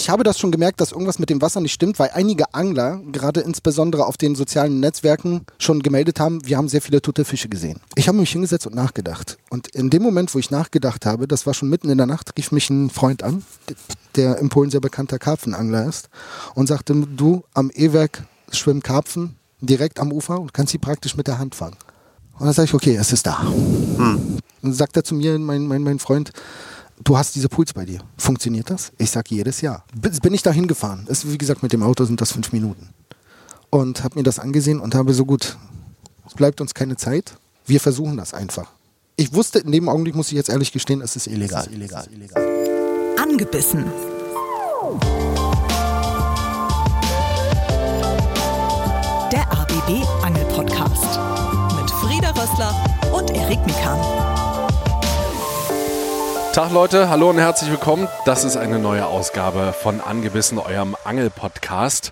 ich habe das schon gemerkt, dass irgendwas mit dem Wasser nicht stimmt, weil einige Angler, gerade insbesondere auf den sozialen Netzwerken, schon gemeldet haben, wir haben sehr viele tote Fische gesehen. Ich habe mich hingesetzt und nachgedacht. Und in dem Moment, wo ich nachgedacht habe, das war schon mitten in der Nacht, rief mich ein Freund an, der in Polen sehr bekannter Karpfenangler ist, und sagte, du, am E-Werk schwimmen Karpfen direkt am Ufer und kannst sie praktisch mit der Hand fangen. Und dann sage ich, okay, es ist da. Hm. Dann sagt er zu mir, mein, mein, mein Freund, du hast diese Pools bei dir. Funktioniert das? Ich sage jedes Jahr. Bin ich da hingefahren. Wie gesagt, mit dem Auto sind das fünf Minuten. Und habe mir das angesehen und habe so gut, es bleibt uns keine Zeit. Wir versuchen das einfach. Ich wusste, in dem Augenblick muss ich jetzt ehrlich gestehen, es ist illegal. Es ist illegal. illegal. Angebissen. Der ABB Angel Podcast mit Frieda Rössler und Erik Mikan. Tag Leute, hallo und herzlich willkommen. Das ist eine neue Ausgabe von Angebissen, eurem Angel-Podcast.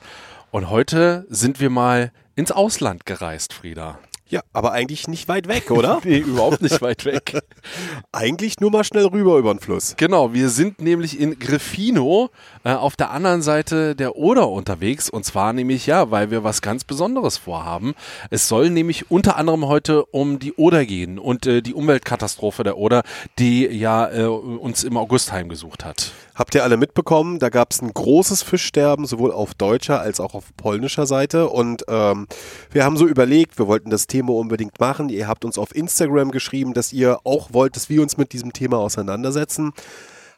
Und heute sind wir mal ins Ausland gereist, Frieda. Ja, aber eigentlich nicht weit weg, oder? nee, überhaupt nicht weit weg. eigentlich nur mal schnell rüber über den Fluss. Genau, wir sind nämlich in Grifino äh, auf der anderen Seite der Oder unterwegs. Und zwar nämlich, ja, weil wir was ganz Besonderes vorhaben. Es soll nämlich unter anderem heute um die Oder gehen und äh, die Umweltkatastrophe der Oder, die ja äh, uns im August heimgesucht hat. Habt ihr alle mitbekommen, da gab es ein großes Fischsterben, sowohl auf deutscher als auch auf polnischer Seite. Und ähm, wir haben so überlegt, wir wollten das Thema unbedingt machen. Ihr habt uns auf Instagram geschrieben, dass ihr auch wollt, dass wir uns mit diesem Thema auseinandersetzen.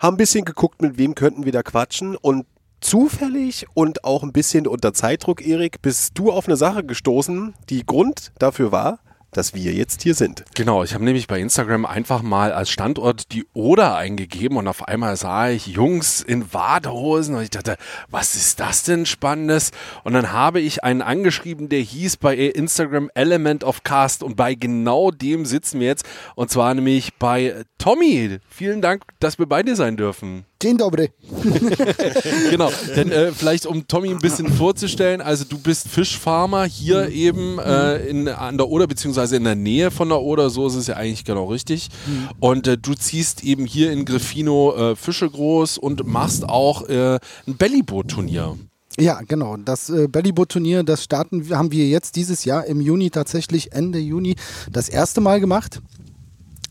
Haben ein bisschen geguckt, mit wem könnten wir da quatschen. Und zufällig und auch ein bisschen unter Zeitdruck, Erik, bist du auf eine Sache gestoßen, die Grund dafür war, dass wir jetzt hier sind. Genau, ich habe nämlich bei Instagram einfach mal als Standort die Oder eingegeben und auf einmal sah ich Jungs in Badehosen und ich dachte, was ist das denn Spannendes? Und dann habe ich einen angeschrieben, der hieß bei Instagram Element of Cast und bei genau dem sitzen wir jetzt und zwar nämlich bei Tommy. Vielen Dank, dass wir bei dir sein dürfen. Dzień dobry. genau, denn äh, vielleicht um Tommy ein bisschen vorzustellen, also du bist Fischfarmer hier eben äh, in, an der Oder, beziehungsweise in der Nähe von der Oder, so ist es ja eigentlich genau richtig. Mhm. Und äh, du ziehst eben hier in Grifino äh, Fische groß und machst auch äh, ein Bellyboot-Turnier. Ja, genau. Das äh, Bellyboot-Turnier, das starten haben wir jetzt dieses Jahr im Juni tatsächlich Ende Juni das erste Mal gemacht.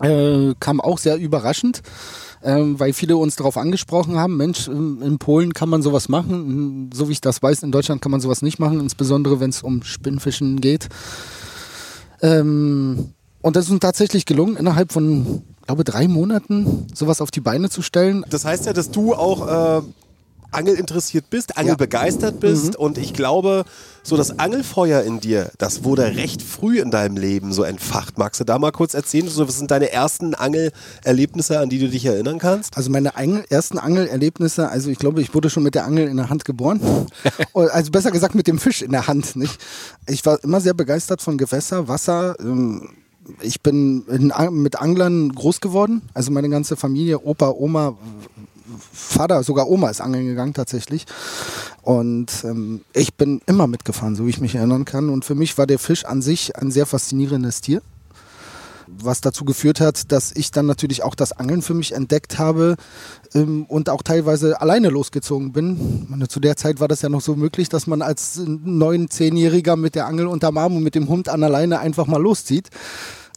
Äh, kam auch sehr überraschend ähm, weil viele uns darauf angesprochen haben, Mensch, in Polen kann man sowas machen, so wie ich das weiß, in Deutschland kann man sowas nicht machen, insbesondere wenn es um Spinnfischen geht. Ähm, und das ist uns tatsächlich gelungen, innerhalb von, glaube drei Monaten sowas auf die Beine zu stellen. Das heißt ja, dass du auch äh, angelinteressiert bist, angelbegeistert ja. bist mhm. und ich glaube, so das Angelfeuer in dir, das wurde recht früh in deinem Leben so entfacht. Magst du da mal kurz erzählen, so, was sind deine ersten Angelerlebnisse, an die du dich erinnern kannst? Also meine Angel, ersten Angelerlebnisse, also ich glaube, ich wurde schon mit der Angel in der Hand geboren. also besser gesagt mit dem Fisch in der Hand, nicht? Ich war immer sehr begeistert von Gewässer, Wasser, ähm, ich bin in, mit Anglern groß geworden. Also meine ganze Familie, Opa, Oma, Vater, sogar Oma ist angeln gegangen tatsächlich. Und ähm, ich bin immer mitgefahren, so wie ich mich erinnern kann. Und für mich war der Fisch an sich ein sehr faszinierendes Tier. Was dazu geführt hat, dass ich dann natürlich auch das Angeln für mich entdeckt habe ähm, und auch teilweise alleine losgezogen bin. Meine, zu der Zeit war das ja noch so möglich, dass man als neun, zehnjähriger mit der Angel unterm Arm und mit dem Hund an alleine einfach mal loszieht.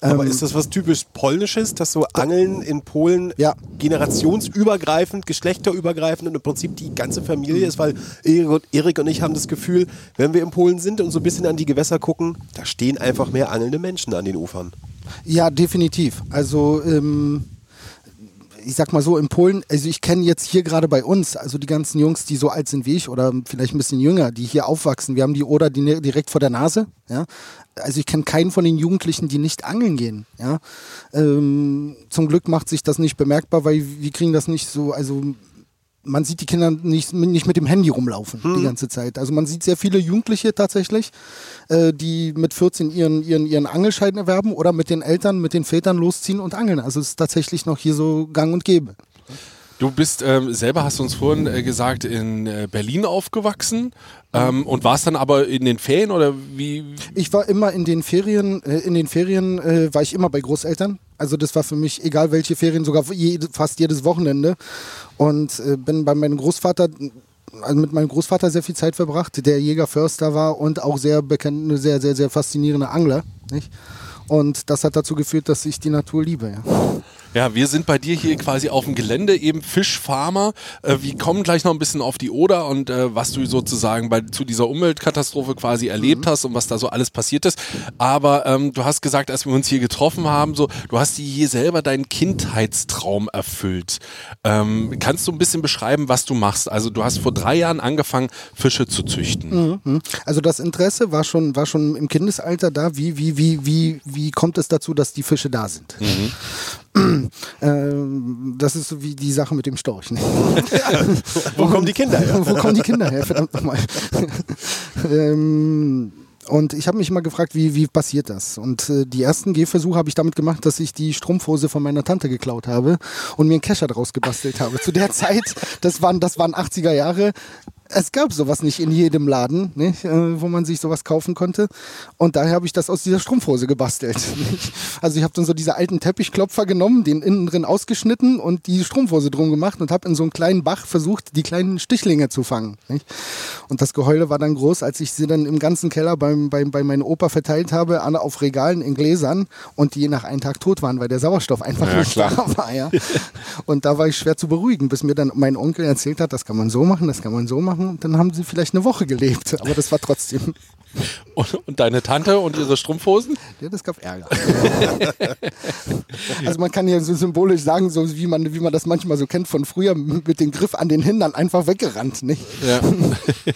Aber ähm, ist das was typisch Polnisches, dass so Angeln in Polen ja. generationsübergreifend, geschlechterübergreifend und im Prinzip die ganze Familie ist? Weil Erik und ich haben das Gefühl, wenn wir in Polen sind und so ein bisschen an die Gewässer gucken, da stehen einfach mehr angelnde Menschen an den Ufern. Ja, definitiv. Also ähm, ich sag mal so, in Polen, also ich kenne jetzt hier gerade bei uns, also die ganzen Jungs, die so alt sind wie ich oder vielleicht ein bisschen jünger, die hier aufwachsen. Wir haben die Oder direkt vor der Nase, ja. Also ich kenne keinen von den Jugendlichen, die nicht angeln gehen, ja. Ähm, zum Glück macht sich das nicht bemerkbar, weil wir kriegen das nicht so, also man sieht die Kinder nicht, nicht mit dem Handy rumlaufen hm. die ganze Zeit. Also man sieht sehr viele Jugendliche tatsächlich, äh, die mit 14 ihren, ihren, ihren Angelschein erwerben oder mit den Eltern, mit den Vätern losziehen und angeln. Also es ist tatsächlich noch hier so gang und gäbe. Du bist ähm, selber, hast du uns vorhin äh, gesagt, in äh, Berlin aufgewachsen ähm, und warst dann aber in den Ferien oder wie? Ich war immer in den Ferien, äh, in den Ferien äh, war ich immer bei Großeltern. Also das war für mich egal welche Ferien, sogar fast jedes Wochenende. Und äh, bin bei meinem Großvater also mit meinem Großvater sehr viel Zeit verbracht, der Jäger-Förster war und auch sehr bekannte, sehr, sehr, sehr faszinierende Angler. Nicht? Und das hat dazu geführt, dass ich die Natur liebe. Ja. Ja, wir sind bei dir hier quasi auf dem Gelände, eben Fischfarmer. Äh, wir kommen gleich noch ein bisschen auf die Oder und äh, was du sozusagen bei, zu dieser Umweltkatastrophe quasi erlebt mhm. hast und was da so alles passiert ist. Aber ähm, du hast gesagt, als wir uns hier getroffen haben, so, du hast dir hier selber deinen Kindheitstraum erfüllt. Ähm, kannst du ein bisschen beschreiben, was du machst? Also du hast vor drei Jahren angefangen, Fische zu züchten. Mhm. Also das Interesse war schon, war schon im Kindesalter da. Wie, wie, wie, wie, wie kommt es dazu, dass die Fische da sind? Mhm. Ähm, das ist so wie die Sache mit dem Storch. Ne? Wo kommen die Kinder her? Wo kommen die Kinder her? Verdammt nochmal. ähm, und ich habe mich mal gefragt, wie, wie passiert das? Und äh, die ersten Gehversuche habe ich damit gemacht, dass ich die Strumpfhose von meiner Tante geklaut habe und mir einen Kescher daraus gebastelt habe. Zu der Zeit, das waren, das waren 80er Jahre, es gab sowas nicht in jedem Laden, nicht, äh, wo man sich sowas kaufen konnte. Und daher habe ich das aus dieser Strumpfhose gebastelt. Nicht? Also ich habe dann so diese alten Teppichklopfer genommen, den innen drin ausgeschnitten und die Strumpfhose drum gemacht und habe in so einem kleinen Bach versucht, die kleinen Stichlinge zu fangen. Nicht? Und das Geheule war dann groß, als ich sie dann im ganzen Keller beim, beim, bei meinem Opa verteilt habe, alle auf Regalen in Gläsern und die nach einem Tag tot waren, weil der Sauerstoff einfach ja, nicht klar. da war. Ja? Und da war ich schwer zu beruhigen, bis mir dann mein Onkel erzählt hat, das kann man so machen, das kann man so machen machen, dann haben sie vielleicht eine Woche gelebt. Aber das war trotzdem. Und, und deine Tante und ihre Strumpfhosen? Ja, das gab Ärger. also man kann ja so symbolisch sagen, so wie man, wie man das manchmal so kennt von früher, mit dem Griff an den Hintern einfach weggerannt. Nicht? Ja.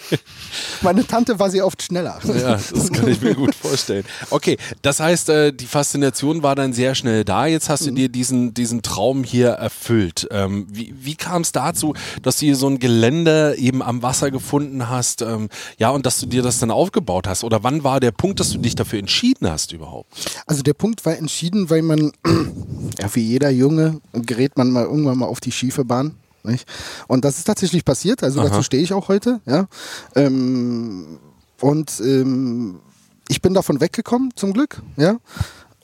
Meine Tante war sie oft schneller. Ja, das kann ich mir gut vorstellen. Okay, das heißt, äh, die Faszination war dann sehr schnell da. Jetzt hast du mhm. dir diesen, diesen Traum hier erfüllt. Ähm, wie wie kam es dazu, dass du hier so ein Gelände eben am Wasser gefunden hast? Ähm, ja, und dass du dir das dann aufgebaut hast? Oder wann war der Punkt, dass du dich dafür entschieden hast überhaupt? Also der Punkt war entschieden, weil man, ja, wie jeder Junge gerät man mal irgendwann mal auf die schiefe Bahn. Nicht? Und das ist tatsächlich passiert, also Aha. dazu stehe ich auch heute. Ja? Ähm, und ähm, ich bin davon weggekommen, zum Glück. Ja?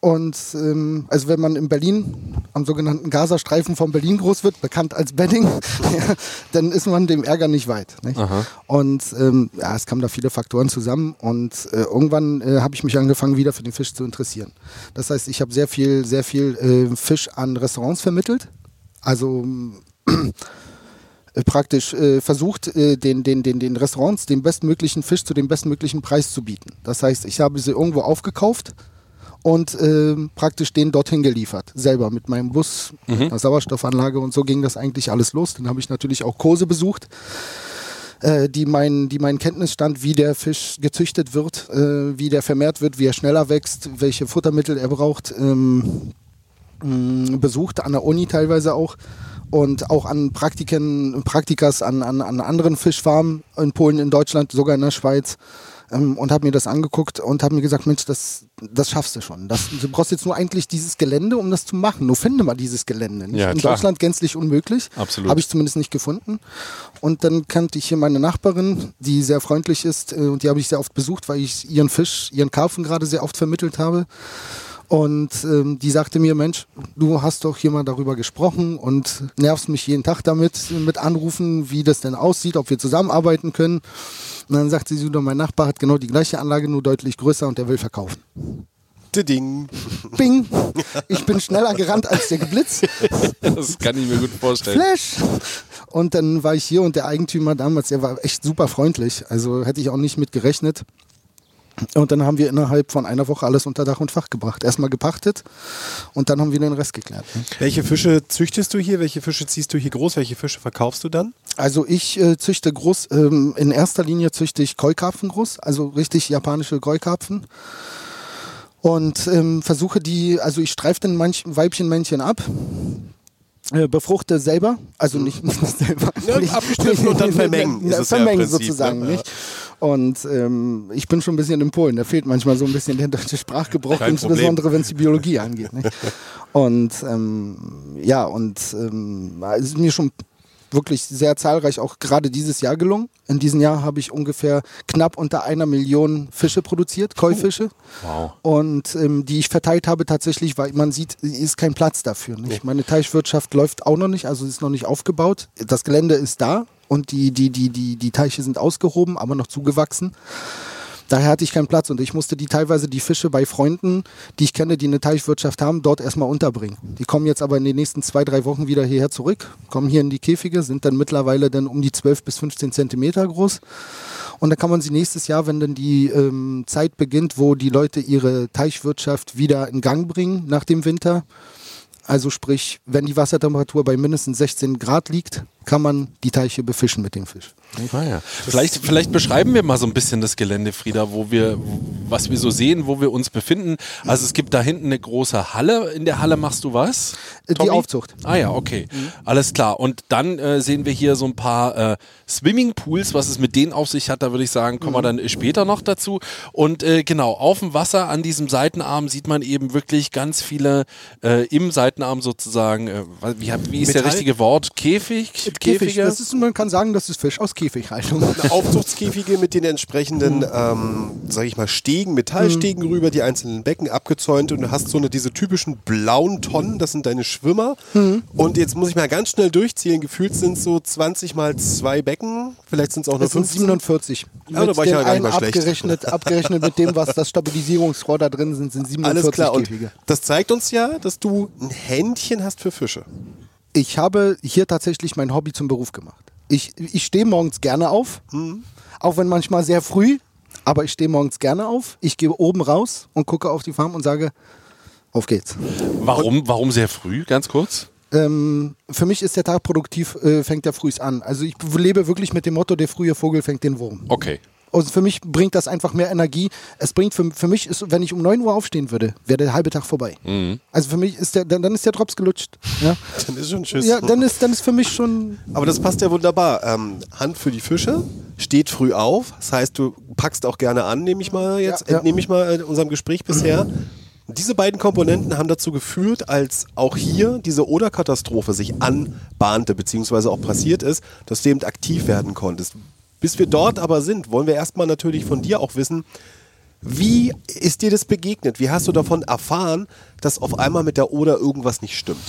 Und ähm, also wenn man in Berlin am sogenannten Gazastreifen von Berlin groß wird, bekannt als Bedding, ja, dann ist man dem Ärger nicht weit. Nicht? Und ähm, ja, es kamen da viele Faktoren zusammen und äh, irgendwann äh, habe ich mich angefangen, wieder für den Fisch zu interessieren. Das heißt, ich habe sehr viel, sehr viel äh, Fisch an Restaurants vermittelt. Also äh, praktisch äh, versucht, äh, den, den, den, den Restaurants den bestmöglichen Fisch zu dem bestmöglichen Preis zu bieten. Das heißt, ich habe sie irgendwo aufgekauft und äh, praktisch den dorthin geliefert. Selber mit meinem Bus, mhm. einer Sauerstoffanlage und so ging das eigentlich alles los. Dann habe ich natürlich auch Kurse besucht äh, die mein, die mein Kenntnisstand, wie der Fisch gezüchtet wird, äh, wie der vermehrt wird, wie er schneller wächst, welche Futtermittel er braucht, ähm, mh, besucht, an der Uni teilweise auch und auch an Praktiken, Praktikas an, an, an anderen Fischfarmen in Polen, in Deutschland, sogar in der Schweiz ähm, und habe mir das angeguckt und habe mir gesagt, Mensch, das, das schaffst du schon. Das, du brauchst jetzt nur eigentlich dieses Gelände, um das zu machen. Nur finde mal dieses Gelände. Nicht? Ja, In Deutschland gänzlich unmöglich. Absolut. Habe ich zumindest nicht gefunden. Und dann kannte ich hier meine Nachbarin, die sehr freundlich ist äh, und die habe ich sehr oft besucht, weil ich ihren Fisch, ihren Karpfen gerade sehr oft vermittelt habe. Und ähm, die sagte mir, Mensch, du hast doch hier mal darüber gesprochen und nervst mich jeden Tag damit, mit Anrufen, wie das denn aussieht, ob wir zusammenarbeiten können. Und dann sagte sie, mein Nachbar hat genau die gleiche Anlage, nur deutlich größer und der will verkaufen. Ding. Bing. Ich bin schneller gerannt als der Geblitz. Das kann ich mir gut vorstellen. Flash. Und dann war ich hier und der Eigentümer damals, der war echt super freundlich. Also hätte ich auch nicht mit gerechnet. Und dann haben wir innerhalb von einer Woche alles unter Dach und Fach gebracht. Erstmal gepachtet und dann haben wir den Rest geklärt. Ne? Welche Fische züchtest du hier? Welche Fische ziehst du hier groß? Welche Fische verkaufst du dann? Also ich äh, züchte groß, ähm, in erster Linie züchte ich Koi-Karpfen groß, also richtig japanische Koi-Karpfen. Und ähm, versuche die, also ich streife den Weibchen-Männchen ab, äh, befruchte selber, also nicht, nicht selber. Ja, abgeschnitten und dann vermengen. Ist vermengen ja Prinzip, sozusagen, ne? nicht? Und ähm, ich bin schon ein bisschen in Polen. Da fehlt manchmal so ein bisschen der deutsche Sprachgebrauch, Kein insbesondere wenn es die Biologie angeht. Nicht? Und ähm, ja, und ähm, es ist mir schon wirklich sehr zahlreich auch gerade dieses Jahr gelungen. In diesem Jahr habe ich ungefähr knapp unter einer Million Fische produziert, Käufische. Oh, wow. Und ähm, die ich verteilt habe tatsächlich, weil man sieht, ist kein Platz dafür. Nicht? Meine Teichwirtschaft läuft auch noch nicht, also ist noch nicht aufgebaut. Das Gelände ist da, und die, die, die, die, die Teiche sind ausgehoben, aber noch zugewachsen. Daher hatte ich keinen Platz und ich musste die teilweise die Fische bei Freunden, die ich kenne, die eine Teichwirtschaft haben, dort erstmal unterbringen. Die kommen jetzt aber in den nächsten zwei, drei Wochen wieder hierher zurück, kommen hier in die Käfige, sind dann mittlerweile dann um die 12 bis 15 Zentimeter groß. Und dann kann man sie nächstes Jahr, wenn dann die ähm, Zeit beginnt, wo die Leute ihre Teichwirtschaft wieder in Gang bringen nach dem Winter, also sprich, wenn die Wassertemperatur bei mindestens 16 Grad liegt, kann man die Teiche befischen mit dem Fisch. Ah ja. Vielleicht, vielleicht beschreiben wir mal so ein bisschen das Gelände, Frieda, wo wir, was wir so sehen, wo wir uns befinden. Also es gibt da hinten eine große Halle. In der Halle machst du was? Äh, Tommy? Die Aufzucht. Ah ja, okay. Alles klar. Und dann äh, sehen wir hier so ein paar äh, Swimmingpools, was es mit denen auf sich hat, da würde ich sagen, kommen wir dann später noch dazu. Und äh, genau, auf dem Wasser an diesem Seitenarm sieht man eben wirklich ganz viele äh, im Seitenarm sozusagen, äh, wie, wie ist der Metall? richtige Wort? Käfig? Käfig, Käfige? das ist, man kann sagen, das ist Fisch aus Käfighaltung. Aufzuchtskäfige mit den entsprechenden, ähm, sag ich mal, Stegen, Metallstegen rüber, die einzelnen Becken abgezäunt und du hast so eine, diese typischen blauen Tonnen, das sind deine Schwimmer. Und jetzt muss ich mal ganz schnell durchzählen, gefühlt sind es so 20 mal zwei Becken, vielleicht sind es auch nur Das sind 15. 47. Ja, da war ich ja gar nicht mal schlecht. abgerechnet, abgerechnet mit dem, was das Stabilisierungsrohr da drin sind, sind 47 Alles klar. Und Käfige. das zeigt uns ja, dass du ein Händchen hast für Fische. Ich habe hier tatsächlich mein Hobby zum Beruf gemacht. Ich, ich stehe morgens gerne auf, auch wenn manchmal sehr früh, aber ich stehe morgens gerne auf. Ich gehe oben raus und gucke auf die Farm und sage, auf geht's. Warum, warum sehr früh, ganz kurz? Ähm, für mich ist der Tag produktiv, äh, fängt der frühs an. Also ich lebe wirklich mit dem Motto, der frühe Vogel fängt den Wurm. Okay. Und für mich bringt das einfach mehr Energie. Es bringt für, für mich, ist, wenn ich um 9 Uhr aufstehen würde, wäre der halbe Tag vorbei. Also für mich ist der, dann, dann ist der Drops gelutscht. Ja, Dann ist schon Tschüss. ja dann, ist, dann ist für mich schon. Aber das passt ja wunderbar. Ähm, Hand für die Fische, steht früh auf. Das heißt, du packst auch gerne an, nehme ich mal jetzt, Ja, ja. entnehme ich mal äh, unserem Gespräch bisher. Diese beiden Komponenten haben dazu geführt, als auch hier diese Oder-Katastrophe sich anbahnte, beziehungsweise auch passiert ist, dass du eben aktiv werden konntest. Bis wir dort aber sind, wollen wir erstmal natürlich von dir auch wissen, wie ist dir das begegnet? Wie hast du davon erfahren, dass auf einmal mit der Oder irgendwas nicht stimmt?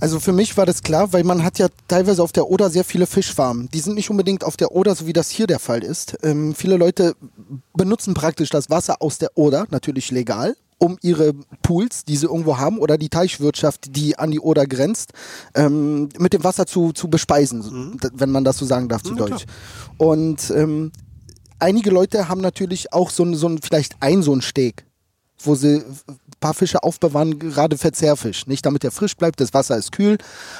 Also für mich war das klar, weil man hat ja teilweise auf der Oder sehr viele Fischfarmen. Die sind nicht unbedingt auf der Oder, so wie das hier der Fall ist. Ähm, viele Leute benutzen praktisch das Wasser aus der Oder, natürlich legal, um ihre Pools, die sie irgendwo haben, oder die Teichwirtschaft, die an die Oder grenzt, ähm, mit dem Wasser zu, zu bespeisen, d- wenn man das so sagen darf zu Deutsch. Und ähm, einige Leute haben natürlich auch so ein, so ein vielleicht ein so ein Steg, wo sie ein paar Fische aufbewahren, gerade Verzehrfisch, nicht? Damit er frisch bleibt, das Wasser ist kühl,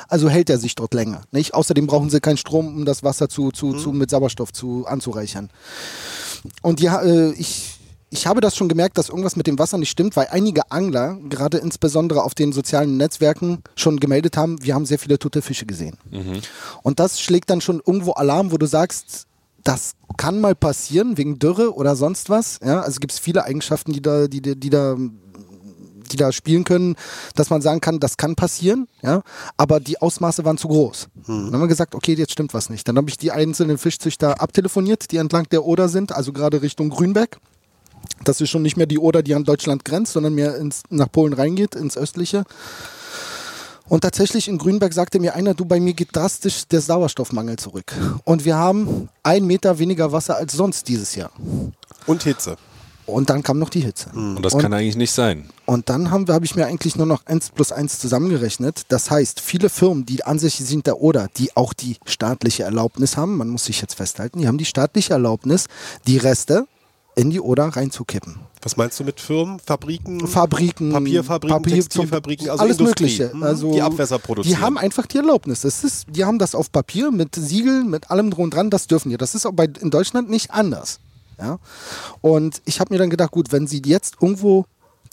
also hält er sich dort länger, nicht? Außerdem brauchen sie keinen Strom, um das Wasser zu, zu, zu mit Sauerstoff zu anzureichern. Und ja, äh, ich, ich habe das schon gemerkt, dass irgendwas mit dem Wasser nicht stimmt, weil einige Angler, gerade insbesondere auf den sozialen Netzwerken, schon gemeldet haben, wir haben sehr viele tote Fische gesehen. Und das schlägt dann schon irgendwo Alarm, wo du sagst, das kann mal passieren wegen Dürre oder sonst was. Ja, also gibt es viele Eigenschaften, die da, die, die, die da die da spielen können, dass man sagen kann, das kann passieren, ja, aber die Ausmaße waren zu groß. Dann haben wir gesagt, okay, jetzt stimmt was nicht. Dann habe ich die einzelnen Fischzüchter abtelefoniert, die entlang der Oder sind, also gerade Richtung Grünberg. Das ist schon nicht mehr die Oder, die an Deutschland grenzt, sondern mehr ins, nach Polen reingeht, ins östliche. Und tatsächlich in Grünberg sagte mir einer, du, bei mir geht drastisch der Sauerstoffmangel zurück. Und wir haben ein Meter weniger Wasser als sonst dieses Jahr. Und Hitze. Und dann kam noch die Hitze. Und das kann eigentlich nicht sein. Und dann haben wir, habe ich mir eigentlich nur noch 1 plus 1 zusammengerechnet. Das heißt, viele Firmen, die an sich sind der Oder, die auch die staatliche Erlaubnis haben, man muss sich jetzt festhalten, die haben die staatliche Erlaubnis, die Reste in die Oder reinzukippen. Was meinst du mit Firmen, Fabriken? Fabriken, Papierfabriken, Papier- Textilfabriken, also alles Industrie, Mögliche. hm, Also die Abwässer produzieren. Die haben einfach die Erlaubnis. Das ist, die haben das auf Papier mit Siegeln, mit allem drum und dran. Das dürfen die. Das ist auch bei, in Deutschland nicht anders. Ja? Und ich habe mir dann gedacht, gut, wenn sie jetzt irgendwo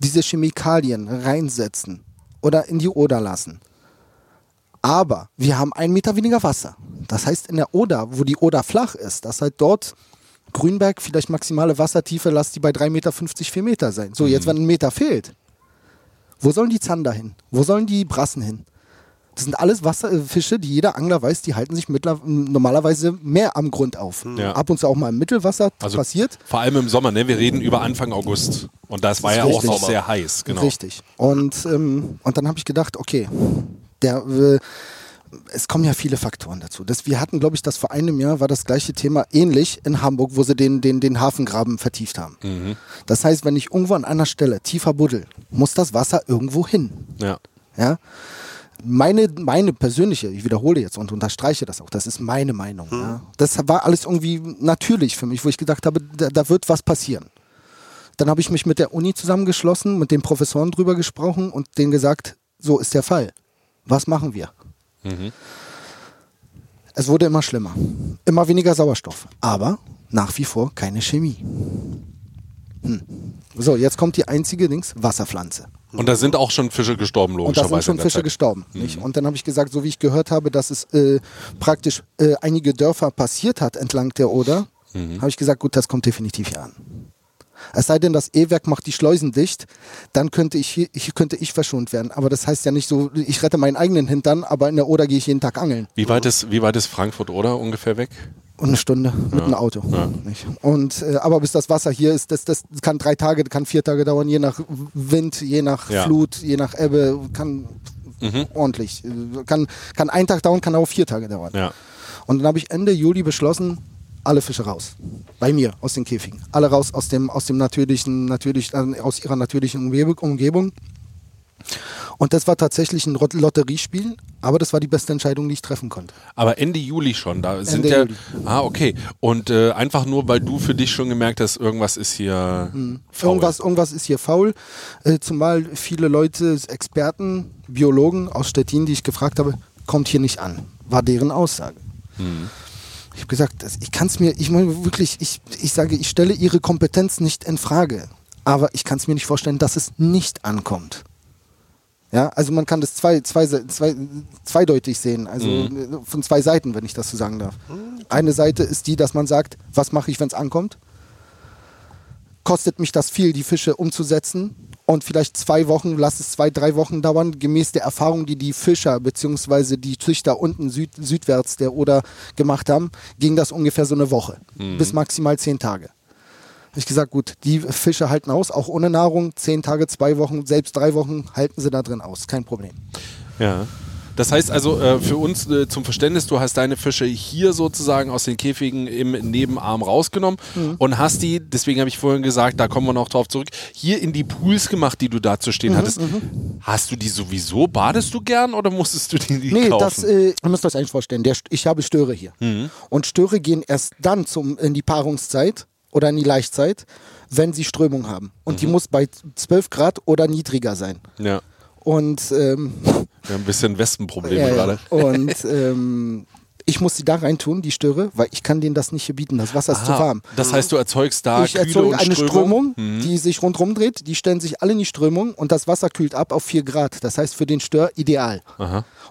diese Chemikalien reinsetzen oder in die Oder lassen, aber wir haben einen Meter weniger Wasser. Das heißt, in der Oder, wo die Oder flach ist, dass halt dort Grünberg vielleicht maximale Wassertiefe, lasst die bei 3,50 Meter, 4 Meter sein. So, jetzt, wenn ein Meter fehlt, wo sollen die Zander hin? Wo sollen die Brassen hin? Das sind alles Wasserfische, die jeder Angler weiß, die halten sich normalerweise mehr am Grund auf. Ja. Ab und zu auch mal im Mittelwasser Also passiert. Vor allem im Sommer, ne? Wir reden über Anfang August. Und das war ja auch richtig. noch sehr heiß, genau. Richtig. Und, ähm, und dann habe ich gedacht, okay, der, äh, es kommen ja viele Faktoren dazu. Das, wir hatten, glaube ich, das vor einem Jahr war das gleiche Thema ähnlich in Hamburg, wo sie den, den, den Hafengraben vertieft haben. Das heißt, wenn ich irgendwo an einer Stelle tiefer buddel, muss das Wasser irgendwo hin. Ja. Ja? Meine, meine persönliche, ich wiederhole jetzt und unterstreiche das auch, das ist meine Meinung. Ja? Das war alles irgendwie natürlich für mich, wo ich gedacht habe, da, da wird was passieren. Dann habe ich mich mit der Uni zusammengeschlossen, mit den Professoren drüber gesprochen und denen gesagt, so ist der Fall. Was machen wir? Es wurde immer schlimmer. Immer weniger Sauerstoff. Aber nach wie vor keine Chemie. Hm. So, jetzt kommt die einzige Dings, Wasserpflanze. Und da sind auch schon Fische gestorben, Und da logischerweise. sind schon Fische Zeit. gestorben. Nicht? Und dann habe ich gesagt, so wie ich gehört habe, dass es äh, praktisch äh, einige Dörfer passiert hat entlang der Oder, habe ich gesagt, gut, das kommt definitiv hier an. Es sei denn, das E-Werk macht die Schleusen dicht, dann könnte ich, ich, könnte ich verschont werden. Aber das heißt ja nicht so, ich rette meinen eigenen Hintern, aber in der Oder gehe ich jeden Tag angeln. Wie weit ist, wie weit ist Frankfurt oder ungefähr weg? Und eine Stunde mit einem Auto. Nicht? Und, äh, aber bis das Wasser hier ist, das, das kann drei Tage, kann vier Tage dauern, je nach Wind, je nach Ja. Flut, je nach Ebbe, kann ordentlich. äh, Kann, kann ein Tag dauern, kann auch vier Tage dauern. Ja. Und dann habe ich Ende Juli beschlossen, alle Fische raus. Bei mir, aus den Käfigen. Alle raus aus dem, aus dem natürlichen, natürlich, äh, aus ihrer natürlichen Umgeb- Umgebung. Und das war tatsächlich ein Lotteriespiel, aber das war die beste Entscheidung, die ich treffen konnte. Aber Ende Juli schon, da sind Ende ja. Juli. Ah, okay. Und äh, einfach nur, weil du für dich schon gemerkt hast, irgendwas ist hier faul. Irgendwas, irgendwas ist hier faul. Äh, zumal viele Leute, Experten, Biologen aus Stettin, die ich gefragt habe, kommt hier nicht an. War deren Aussage. Ich habe gesagt, ich kann es mir, ich meine wirklich, ich, ich sage, ich stelle ihre Kompetenz nicht in Frage. Aber ich kann es mir nicht vorstellen, dass es nicht ankommt. Ja, also man kann das zwei, zwei, zwei, zweideutig sehen, also äh, von zwei Seiten, wenn ich das so sagen darf. Eine Seite ist die, dass man sagt, was mache ich, wenn es ankommt? Kostet mich das viel, die Fische umzusetzen. Und vielleicht zwei Wochen, lass es zwei, drei Wochen dauern, gemäß der Erfahrung, die die Fischer bzw. die Züchter unten süd, südwärts der Oder gemacht haben, ging das ungefähr so eine Woche. Bis maximal zehn Tage. Hab ich gesagt, gut, die Fische halten aus, auch ohne Nahrung, zehn Tage, zwei Wochen, selbst drei Wochen halten sie da drin aus, kein Problem. Ja. Das heißt also äh, für uns äh, zum Verständnis, du hast deine Fische hier sozusagen aus den Käfigen im Nebenarm rausgenommen Mhm. und hast die, deswegen habe ich vorhin gesagt, da kommen wir noch drauf zurück, hier in die Pools gemacht, die du da zu Mhm, stehen hattest. Hast du die sowieso? Badest du gern oder musstest du die, die Nee, kaufen? das, äh, ihr müsst euch eigentlich vorstellen, der, ich habe Störe hier. Und Störe gehen erst dann zum, in die Paarungszeit oder in die Laichzeit, wenn sie Strömung haben. Und die muss bei 12 Grad oder niedriger sein. ja. Und, ähm, Wir haben ein bisschen Wespenprobleme ja, gerade. und ähm, ich muss sie da reintun, die Störe, weil ich kann denen das nicht hier bieten. Das Wasser ist zu Ah, warm. Das heißt, du erzeugst da ich Kühle erzeuge und eine Strömung. Strömung, die sich rundherum dreht. Die stellen sich alle in die Strömung und das Wasser kühlt ab auf 4 Grad. Das heißt für den Stör ideal.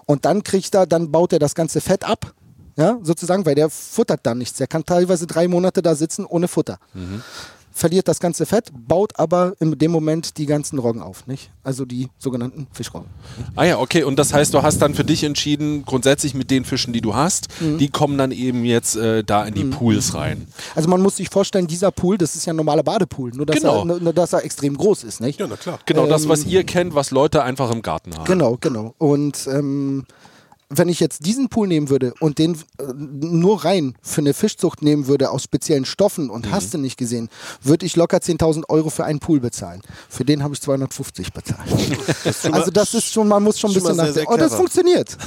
Und dann kriegt er, dann baut er das ganze Fett ab. Ja, sozusagen, weil der futtert dann nichts. Der kann teilweise drei Monate da sitzen ohne Futter. Verliert das ganze Fett, baut aber in dem Moment die ganzen Roggen auf, nicht? Also die sogenannten Fischroggen. Ah ja, okay. Und das heißt, du hast dann für dich entschieden, grundsätzlich mit den Fischen, die du hast, Mhm. die kommen dann eben jetzt äh, da in die Pools rein. Also man muss sich vorstellen, dieser Pool, das ist ja ein normaler Badepool, nur dass, Genau. er, nur, dass er extrem groß ist, nicht? Ja, na klar. Genau das, Ähm, was ihr kennt, was Leute einfach im Garten haben. Genau, genau. Und ähm, wenn ich jetzt diesen Pool nehmen würde und den äh, nur rein für eine Fischzucht nehmen würde aus speziellen Stoffen und hast du nicht gesehen, würde ich locker 10.000 Euro für einen Pool bezahlen. Für den habe ich 250 bezahlt. also das ist schon, man muss schon ein bisschen nachdenken. Und das clever. funktioniert.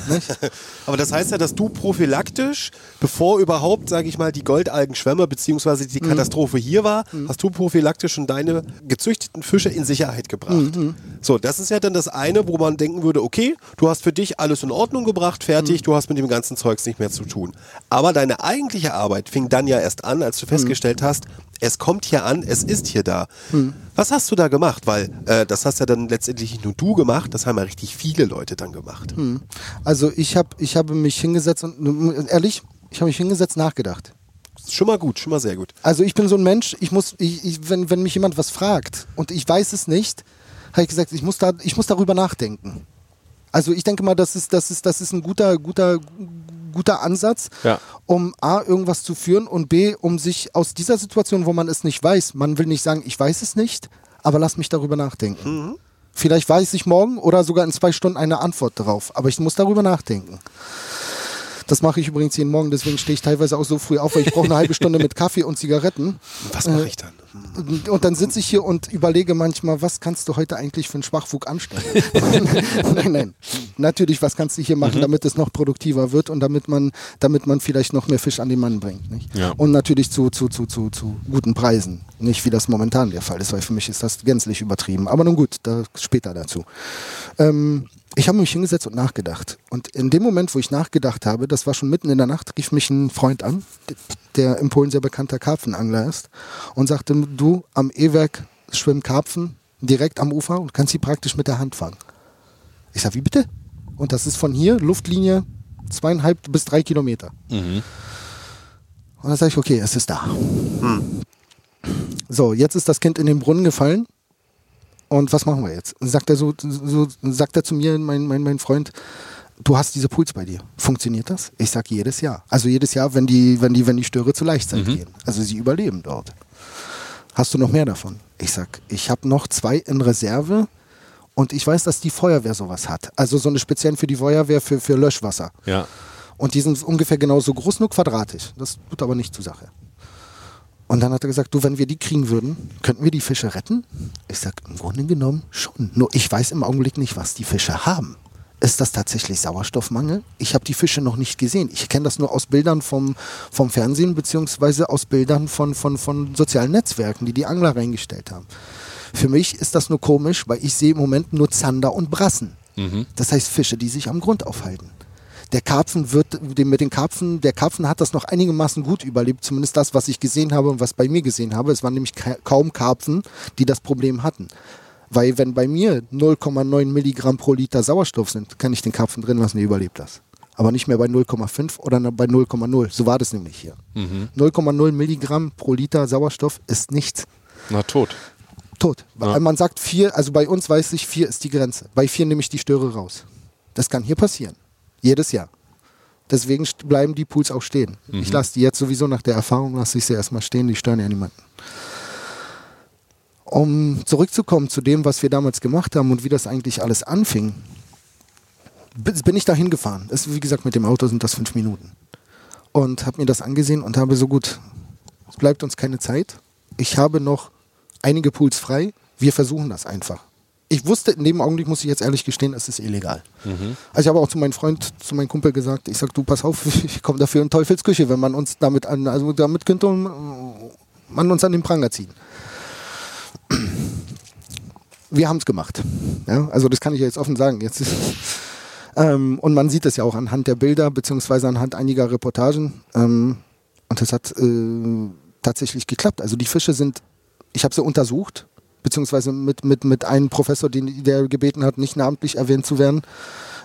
Aber das heißt ja, dass du prophylaktisch, bevor überhaupt, sage ich mal, die Goldalgenschwämme bzw. die Katastrophe hier war, hast du prophylaktisch schon deine gezüchteten Fische in Sicherheit gebracht. So, das ist ja dann das eine, wo man denken würde, okay, du hast für dich alles in Ordnung gebracht, fertig, du hast mit dem ganzen Zeugs nicht mehr zu tun. Aber deine eigentliche Arbeit fing dann ja erst an, als du festgestellt hast, es kommt hier an, es ist hier da. Was hast du da gemacht? Weil äh, das hast ja dann letztendlich nicht nur du gemacht, das haben ja richtig viele Leute dann gemacht. Also ich habe ich habe mich hingesetzt und ehrlich, ich habe mich hingesetzt, nachgedacht. Schon mal gut, schon mal sehr gut. Also ich bin so ein Mensch, ich muss, ich, ich, wenn, wenn mich jemand was fragt und ich weiß es nicht, habe ich gesagt, ich muss, da, ich muss darüber nachdenken. Also ich denke mal, das ist, das ist, das ist ein guter, guter, guter Ansatz, Ja. um A, irgendwas zu führen und B, um sich aus dieser Situation, wo man es nicht weiß, man will nicht sagen, ich weiß es nicht, aber lass mich darüber nachdenken. Vielleicht weiß ich morgen oder sogar in zwei Stunden eine Antwort darauf. Aber ich muss darüber nachdenken. Das mache ich übrigens jeden Morgen, deswegen stehe ich teilweise auch so früh auf, weil ich brauche eine halbe Stunde mit Kaffee und Zigaretten. Was mache ich dann? Und dann sitze ich hier und überlege manchmal, was kannst du heute eigentlich für einen Schwachfug anstellen? nein, nein. Natürlich, was kannst du hier machen, damit es noch produktiver wird und damit man, damit man vielleicht noch mehr Fisch an den Mann bringt. Nicht? Ja. Und natürlich zu, zu, zu, zu, zu guten Preisen. Nicht wie das momentan der Fall ist, weil für mich ist das gänzlich übertrieben. Aber nun gut, da später dazu. Ähm, ich habe mich hingesetzt und nachgedacht. Und in dem Moment, wo ich nachgedacht habe, das war schon mitten in der Nacht, rief mich ein Freund an, der in Polen sehr bekannter Karpfenangler ist, und sagte, du, am E-Werk schwimmen Karpfen direkt am Ufer und kannst sie praktisch mit der Hand fangen. Ich sage, wie bitte? Und das ist von hier, Luftlinie, zweieinhalb bis drei Kilometer. Und dann sage ich, okay, es ist da. So, jetzt ist das Kind in den Brunnen gefallen. Und was machen wir jetzt? Sagt er so, so sagt er zu mir, mein, mein, mein Freund, du hast diese Pools bei dir. Funktioniert das? Ich sage jedes Jahr. Also jedes Jahr, wenn die, wenn die, wenn die Störe zur Leichtzeit gehen. Also sie überleben dort. Hast du noch mehr davon? Ich sag, ich habe noch zwei in Reserve und ich weiß, dass die Feuerwehr sowas hat. Also so eine speziell für die Feuerwehr für, für Löschwasser. Ja. Und die sind ungefähr genauso groß, nur quadratisch. Das tut aber nicht zur Sache. Und dann hat er gesagt, du, wenn wir die kriegen würden, könnten wir die Fische retten? Ich sag, im Grunde genommen schon. Nur ich weiß im Augenblick nicht, was die Fische haben. Ist das tatsächlich Sauerstoffmangel? Ich habe die Fische noch nicht gesehen. Ich kenne das nur aus Bildern vom, vom Fernsehen beziehungsweise aus Bildern von, von, von sozialen Netzwerken, die die Angler reingestellt haben. Für mich ist das nur komisch, weil ich sehe im Moment nur Zander und Brassen. Das heißt Fische, die sich am Grund aufhalten. Der Karpfen wird, mit den Karpfen, der Karpfen hat das noch einigermaßen gut überlebt, zumindest das, was ich gesehen habe und was bei mir gesehen habe. Es waren nämlich ka- kaum Karpfen, die das Problem hatten. Weil wenn bei mir 0,9 Milligramm pro Liter Sauerstoff sind, kann ich den Karpfen drin lassen, der überlebt das. Aber nicht mehr bei 0,5 oder bei 0,0. So war das nämlich hier. 0,0 Milligramm pro Liter Sauerstoff ist nichts Na, tot. tot. Ja. Man sagt vier, also bei uns weiß ich, vier ist die Grenze. Bei vier nehme ich die Störe raus. Das kann hier passieren. Jedes Jahr. Deswegen bleiben die Pools auch stehen. Ich lasse die jetzt sowieso nach der Erfahrung, lasse ich sie erstmal stehen, die stören ja niemanden. Um zurückzukommen zu dem, was wir damals gemacht haben und wie das eigentlich alles anfing, bi- bin ich da hingefahren. Ist, wie gesagt, mit dem Auto sind das fünf Minuten. Und habe mir das angesehen und habe so gut, es bleibt uns keine Zeit. Ich habe noch einige Pools frei. Wir versuchen das einfach. Ich wusste, in dem Augenblick muss ich jetzt ehrlich gestehen, es ist illegal. Also ich habe auch zu meinem Freund, zu meinem Kumpel gesagt, ich sag, du pass auf, ich komme dafür in Teufelsküche, wenn man uns damit an, also damit könnte man uns an den Pranger ziehen. Wir haben es gemacht. Ja, also das kann ich ja jetzt offen sagen. Jetzt ist, ähm, und man sieht es ja auch anhand der Bilder beziehungsweise anhand einiger Reportagen. Ähm, und das hat äh, tatsächlich geklappt. Also die Fische sind, ich habe sie untersucht, beziehungsweise mit, mit, mit einem Professor, den, der gebeten hat, nicht namentlich erwähnt zu werden,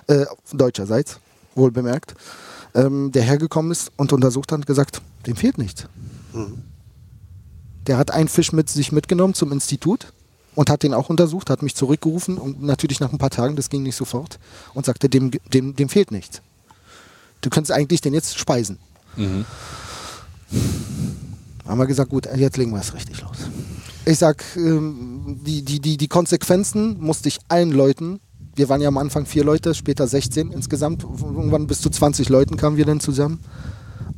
äh, deutscherseits, wohl bemerkt, ähm, der hergekommen ist und untersucht hat und gesagt, dem fehlt nichts. Der hat einen Fisch mit sich mitgenommen zum Institut und hat den auch untersucht, hat mich zurückgerufen und natürlich nach ein paar Tagen, das ging nicht sofort, und sagte, dem, dem, dem fehlt nichts. Du könntest eigentlich den jetzt speisen. Haben wir gesagt, gut, jetzt legen wir es richtig los. Ich sag, ähm, die, die, die, die Konsequenzen musste ich allen Leuten, wir waren ja am Anfang vier Leute, später 16 insgesamt, irgendwann bis zu 20 Leuten kamen wir dann zusammen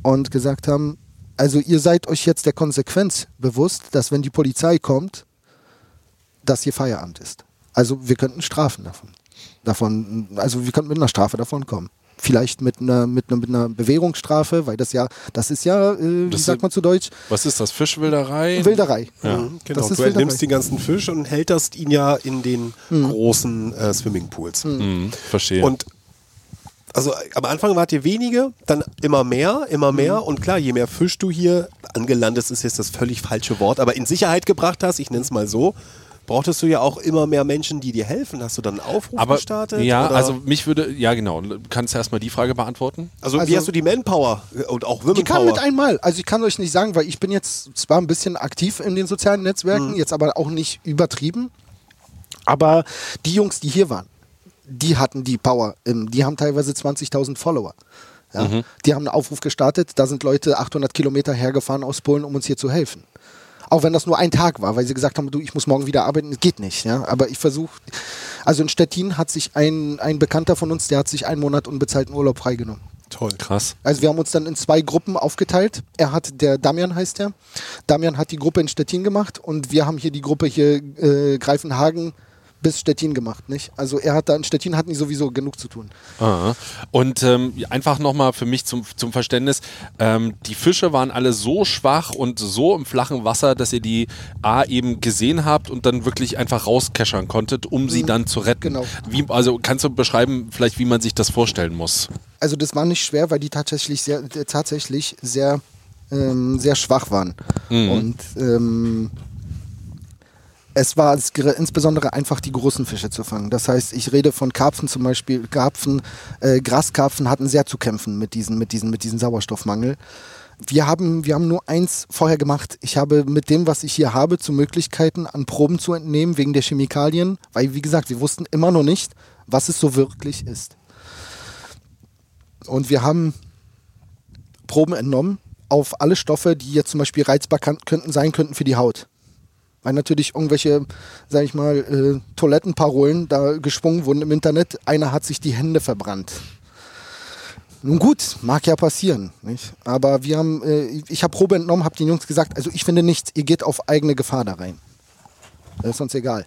und gesagt haben, also ihr seid euch jetzt der Konsequenz bewusst, dass wenn die Polizei kommt, dass hier Feierabend ist. Also wir könnten Strafen davon. davon also wir könnten mit einer Strafe davon kommen. Vielleicht mit einer, mit einer, mit einer Bewährungsstrafe, weil das ja, das ist ja, äh, wie Das sagt man zu Deutsch, Was ist das? Fischwilderei? Wilderei. Mhm, Genau, Das ist du Wilderei. den ganzen Fisch und hälterst ihn ja in den großen äh, Swimmingpools. Hm, verstehe. Und also am Anfang wart ihr wenige, dann immer mehr, immer mehr. Und klar, je mehr Fisch du hier angelandet ist jetzt das völlig falsche Wort, aber in Sicherheit gebracht hast, ich nenne es mal so, brauchtest du ja auch immer mehr Menschen, die dir helfen. Hast du dann einen Aufruf aber gestartet? ja, oder? also mich würde, ja genau, kannst du erstmal die Frage beantworten? also, also- wie hast du die Manpower äh, und auch Die kam Womenpower? mit einmal. Also ich kann euch nicht sagen, weil ich bin jetzt zwar ein bisschen aktiv in den sozialen Netzwerken, jetzt aber auch nicht übertrieben. Aber die Jungs, die hier waren, die hatten die Power. Die haben teilweise 20.000 Follower. Ja? Die haben einen Aufruf gestartet. Da sind Leute 800 Kilometer hergefahren aus Polen, um uns hier zu helfen. Auch wenn das nur ein Tag war, weil sie gesagt haben, du, ich muss morgen wieder arbeiten, das geht nicht. Ja? Aber ich versuche, also in Stettin hat sich ein, ein Bekannter von uns, der hat sich einen Monat unbezahlten Urlaub freigenommen. Toll. Krass. Also wir haben uns dann in zwei Gruppen aufgeteilt. Er hat, der Damian heißt er. Damian hat die Gruppe in Stettin gemacht und wir haben hier die Gruppe hier äh, Greifenhagen bis Stettin gemacht, nicht? Also er hat da in Stettin hatten die sowieso genug zu tun. Aha. Und ähm, einfach nochmal für mich zum, zum Verständnis, ähm, die Fische waren alle so schwach und so im flachen Wasser, dass ihr die A eben gesehen habt und dann wirklich einfach rauskeschern konntet, um sie dann zu retten. genau. Wie, also kannst du beschreiben, vielleicht wie man sich das vorstellen muss? Also das war nicht schwer, weil die tatsächlich sehr, äh, tatsächlich sehr, ähm, sehr schwach waren. Und ähm, es war insbesondere einfach die großen Fische zu fangen. Das heißt, ich rede von Karpfen zum Beispiel. Karpfen, äh, Graskarpfen hatten sehr zu kämpfen mit diesen, mit diesen, mit diesem Sauerstoffmangel. Wir haben, wir haben nur eins vorher gemacht. Ich habe mit dem, was ich hier habe, zu Möglichkeiten an Proben zu entnehmen wegen der Chemikalien, weil wie gesagt, wir wussten immer noch nicht, was es so wirklich ist. Und wir haben Proben entnommen auf alle Stoffe, die jetzt zum Beispiel reizbar könnten sein könnten für die Haut. Weil natürlich irgendwelche, sag ich mal, äh, Toilettenparolen da geschwungen wurden im Internet. Einer hat sich die Hände verbrannt. Nun gut, mag ja passieren. Nicht? Aber wir haben, äh, ich habe Probe entnommen, habe den Jungs gesagt, also ich finde nichts, ihr geht auf eigene Gefahr da rein. Das ist uns egal.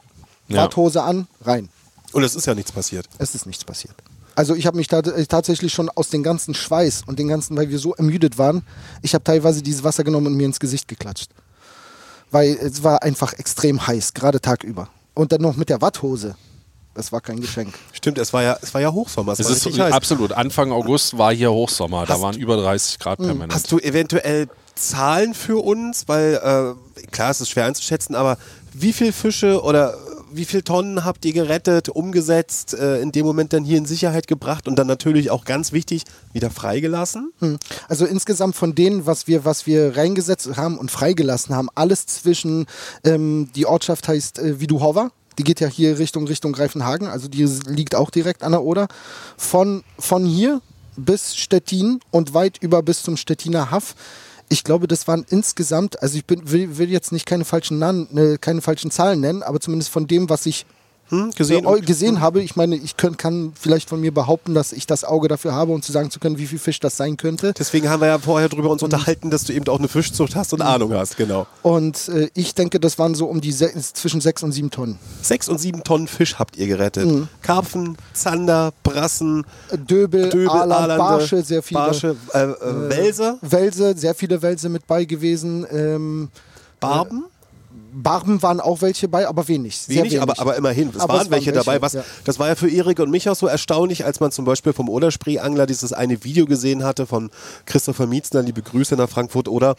Ja. Badhose an, rein. Und es ist ja nichts passiert. Es ist nichts passiert. Also ich habe mich äh, tatsächlich schon aus dem ganzen Schweiß und den ganzen, weil wir so ermüdet waren, ich habe teilweise dieses Wasser genommen und mir ins Gesicht geklatscht. Weil es war einfach extrem heiß, gerade tagüber. Und dann noch mit der Watthose. Das war kein Geschenk. Stimmt, es war ja, es war ja Hochsommer. Es Es war ist richtig heiß. absolut. Anfang August war hier Hochsommer. da Hast- waren über 30 Grad permanent. Hast du eventuell Zahlen für uns? Weil, äh, klar, es ist schwer einzuschätzen, aber wie viele Fische oder wie viele Tonnen habt ihr gerettet, umgesetzt, äh, in dem Moment dann hier in Sicherheit gebracht und dann natürlich auch ganz wichtig, wieder freigelassen? Hm. Also insgesamt von denen, was wir, was wir reingesetzt haben und freigelassen haben, alles zwischen, ähm, die Ortschaft heißt äh, Widuhova. Die geht ja hier Richtung, Richtung Greifenhagen, also die liegt auch direkt an der Oder. Von, von hier bis Stettin und weit über bis zum Stettiner Haff. Ich glaube, das waren insgesamt, also ich bin, will, will jetzt nicht keine falschen, Nan, äh, keine falschen Zahlen nennen, aber zumindest von dem, was ich Hm, gesehen? gesehen, gesehen habe. Ich meine, ich könnt, kann vielleicht von mir behaupten, dass ich das Auge dafür habe, um zu sagen zu können, wie viel Fisch das sein könnte. Deswegen haben wir ja vorher drüber uns unterhalten, dass du eben auch eine Fischzucht hast und Ahnung hast, genau. Und äh, ich denke, das waren so um die se zwischen sechs und sieben Tonnen. Sechs und sieben Tonnen Fisch habt ihr gerettet. Mhm. Karpfen, Zander, Brassen, Äh, Döbel, Döbel, Aland, Alande, Barsche, sehr viele. Barsche, äh, äh, Welse, Welse, sehr viele Welse mit bei gewesen. Ähm, Barben. Barben waren auch welche bei, aber wenig. Sehr Wenig, wenig. aber, aber immerhin. Es Aber waren es waren welche, dabei. welche, Was, ja. Das war ja für Erik und mich auch so erstaunlich, als man zum Beispiel vom Oderspree-Angler dieses eine Video gesehen hatte von Christopher Mietzner, liebe Grüße nach Frankfurt Oder,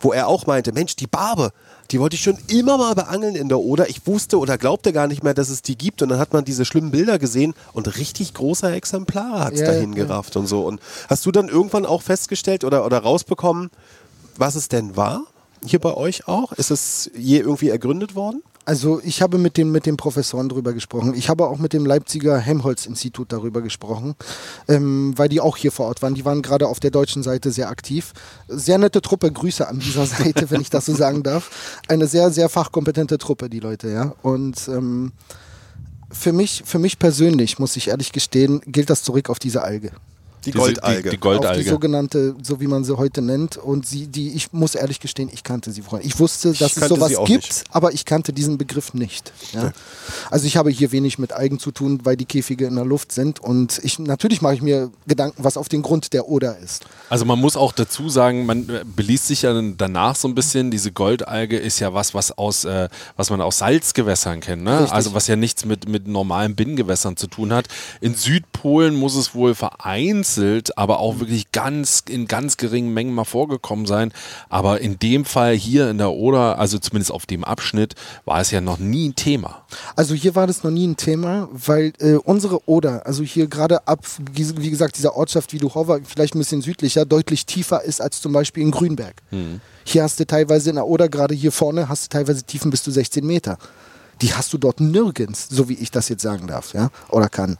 wo er auch meinte, Mensch, die Barbe, die wollte ich schon immer mal beangeln in der Oder. Ich wusste oder glaubte gar nicht mehr, dass es die gibt. Und dann hat man diese schlimmen Bilder gesehen und richtig große Exemplare hat es Ja, dahin ja. gerafft und so. Und hast du dann irgendwann auch festgestellt oder, oder rausbekommen, was es denn war? Hier bei euch auch? Ist es je irgendwie ergründet worden? Also ich habe mit den, mit den Professoren darüber gesprochen. Ich habe auch mit dem Leipziger Helmholtz-Institut darüber gesprochen, ähm, weil die auch hier vor Ort waren. Die waren gerade auf der deutschen Seite sehr aktiv. Sehr nette Truppe, Grüße an dieser Seite, wenn ich das so sagen darf. Eine sehr, sehr fachkompetente Truppe, die Leute, ja. Und ähm, für mich, für mich persönlich, muss ich ehrlich gestehen, gilt das zurück auf diese Alge. Die Goldalge. Die, die Auf die Goldalge. sogenannte, so wie man sie heute nennt. Und sie, die, ich muss ehrlich gestehen, ich kannte sie vorher. Ich wusste, dass es kannte sowas gibt, nicht. aber ich kannte diesen Begriff nicht. Ja. Also ich habe hier wenig mit Algen zu tun, weil die Käfige in der Luft sind. Und ich natürlich mache ich mir Gedanken, was auf den Grund der Oder ist. Also man muss auch dazu sagen, man äh, beliest sich ja danach so ein bisschen. Diese Goldalge ist ja was, was aus, äh, was man aus Salzgewässern kennt, ne? Richtig. Also was ja nichts mit, mit normalen Binnengewässern zu tun hat. In Südpolen muss es wohl vereinzelt, aber auch wirklich ganz in ganz geringen Mengen mal vorgekommen sein. Aber in dem Fall hier in der Oder, also zumindest auf dem Abschnitt, war es ja noch nie ein Thema. Also hier war das noch nie ein Thema, weil äh, unsere Oder, also hier gerade ab, wie gesagt, dieser Ortschaft wie Duchowa, vielleicht ein bisschen südlicher, deutlich tiefer ist als zum Beispiel in Grünberg. Hier hast du teilweise in der Oder, gerade hier vorne, hast du teilweise Tiefen bis zu 16 Meter. Die hast du dort nirgends, so wie ich das jetzt sagen darf, ja, oder kann.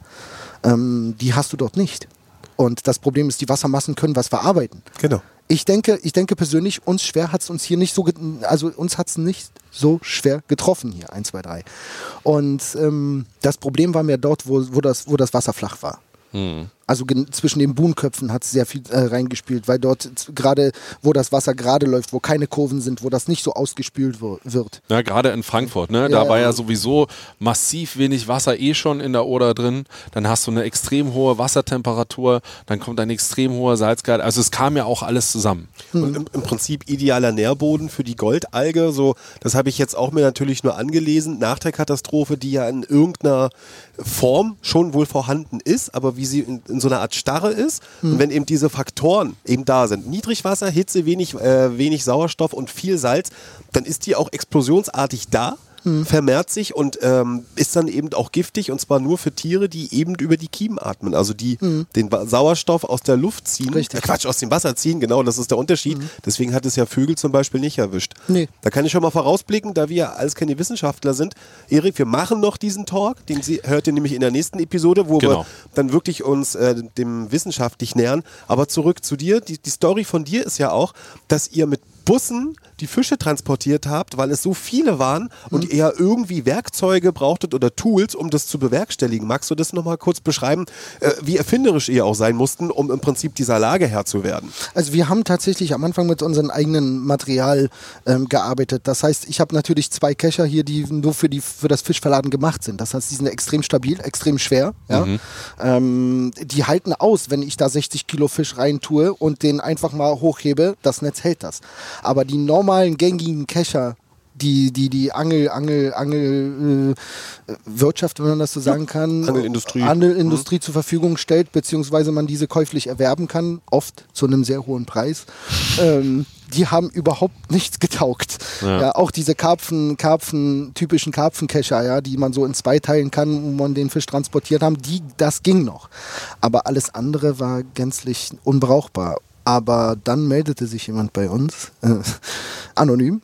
Ähm, die hast du dort nicht. Und das Problem ist, die Wassermassen können was verarbeiten. Genau. Ich denke, ich denke persönlich, uns schwer hat es uns hier nicht so, also uns hat es nicht so schwer getroffen hier, 1, 2, 3. Und ähm, das Problem war mir dort, wo, wo, das, wo das Wasser flach war. Also zwischen den Buhnköpfen hat es sehr viel äh, reingespielt, weil dort gerade, wo das Wasser gerade läuft, wo keine Kurven sind, wo das nicht so ausgespült wird. Ja, gerade in Frankfurt, ne? Da Ja, war ja. ja sowieso massiv wenig Wasser eh schon in der Oder drin. Dann hast du eine extrem hohe Wassertemperatur, dann kommt ein extrem hoher Salzgehalt. Also es kam ja auch alles zusammen. Und im, im Prinzip idealer Nährboden für die Goldalge. So, das habe ich jetzt auch mir natürlich nur angelesen. Nach der Katastrophe, die ja in irgendeiner Form schon wohl vorhanden ist, aber wie sie in, in so einer Art Starre ist. Und wenn eben diese Faktoren eben da sind, Niedrigwasser, Hitze, wenig, äh, wenig Sauerstoff und viel Salz, dann ist die auch explosionsartig da. Vermehrt sich und ähm, ist dann eben auch giftig und zwar nur für Tiere, die eben über die Kiemen atmen, also die den Wa- Sauerstoff aus der Luft ziehen, Richtig. Äh, Quatsch, aus dem Wasser ziehen, genau, das ist der Unterschied. Deswegen hat es ja Vögel zum Beispiel nicht erwischt. Nee. Da kann ich schon mal vorausblicken, da wir alles keine Wissenschaftler sind. Erik, wir machen noch diesen Talk, den Sie, hört ihr nämlich in der nächsten Episode, wo Genau. wir dann wirklich uns äh, dem wissenschaftlich nähern. Aber zurück zu dir. Die, die Story von dir ist ja auch, dass ihr mit Bussen die Fische transportiert habt, weil es so viele waren und ihr ja irgendwie Werkzeuge brauchtet oder Tools, um das zu bewerkstelligen. Magst du das nochmal kurz beschreiben, äh, wie erfinderisch ihr auch sein mussten, um im Prinzip dieser Lage Herr zu werden? Also wir haben tatsächlich am Anfang mit unserem eigenen Material ähm, gearbeitet. Das heißt, ich habe natürlich zwei Kescher hier, die nur für, die, für das Fischverladen gemacht sind. Das heißt, die sind extrem stabil, extrem schwer. Ja? Ähm, die halten aus, wenn ich da 60 Kilo Fisch rein tue und den einfach mal hochhebe, das Netz hält das. Aber die normalen gängigen Kescher, die, die, die Angel, Angel, Angel, äh, Wirtschaft, wenn man das so sagen kann, Angelindustrie. Angelindustrie zur Verfügung stellt, beziehungsweise man diese käuflich erwerben kann, oft zu einem sehr hohen Preis. Ähm, die haben überhaupt nichts getaugt. Ja. auch diese Karpfen, Karpfen, typischen Karpfenkescher, ja, die man so in zwei teilen kann, wo man den Fisch transportiert haben, die, das ging noch. Aber alles andere war gänzlich unbrauchbar. Aber dann meldete sich jemand bei uns, äh, anonym,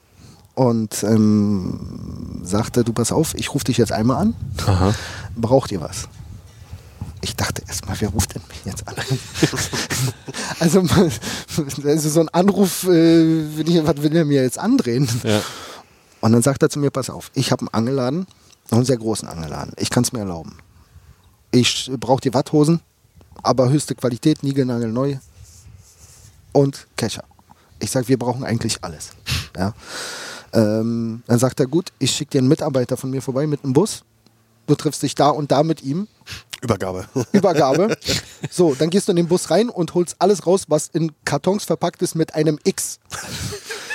und ähm, sagte, du pass auf, ich rufe dich jetzt einmal an. Braucht ihr was? Ich dachte erstmal, wer ruft denn mich jetzt an? also, also so ein Anruf, äh, will ich, was will er mir jetzt andrehen? Ja. Und dann sagt er zu mir, pass auf, ich habe einen Angelladen, einen sehr großen Angelladen. Ich kann es mir erlauben. Ich brauche die Watthosen, aber höchste Qualität, niegelnagelneu und Kescher. Ich sage, wir brauchen eigentlich alles. Ja. Ähm, dann sagt er, gut, ich schicke dir einen Mitarbeiter von mir vorbei mit einem Bus. Du triffst dich da und da mit ihm. Übergabe. Übergabe. So, dann gehst du in den Bus rein und holst alles raus, was in Kartons verpackt ist mit einem X.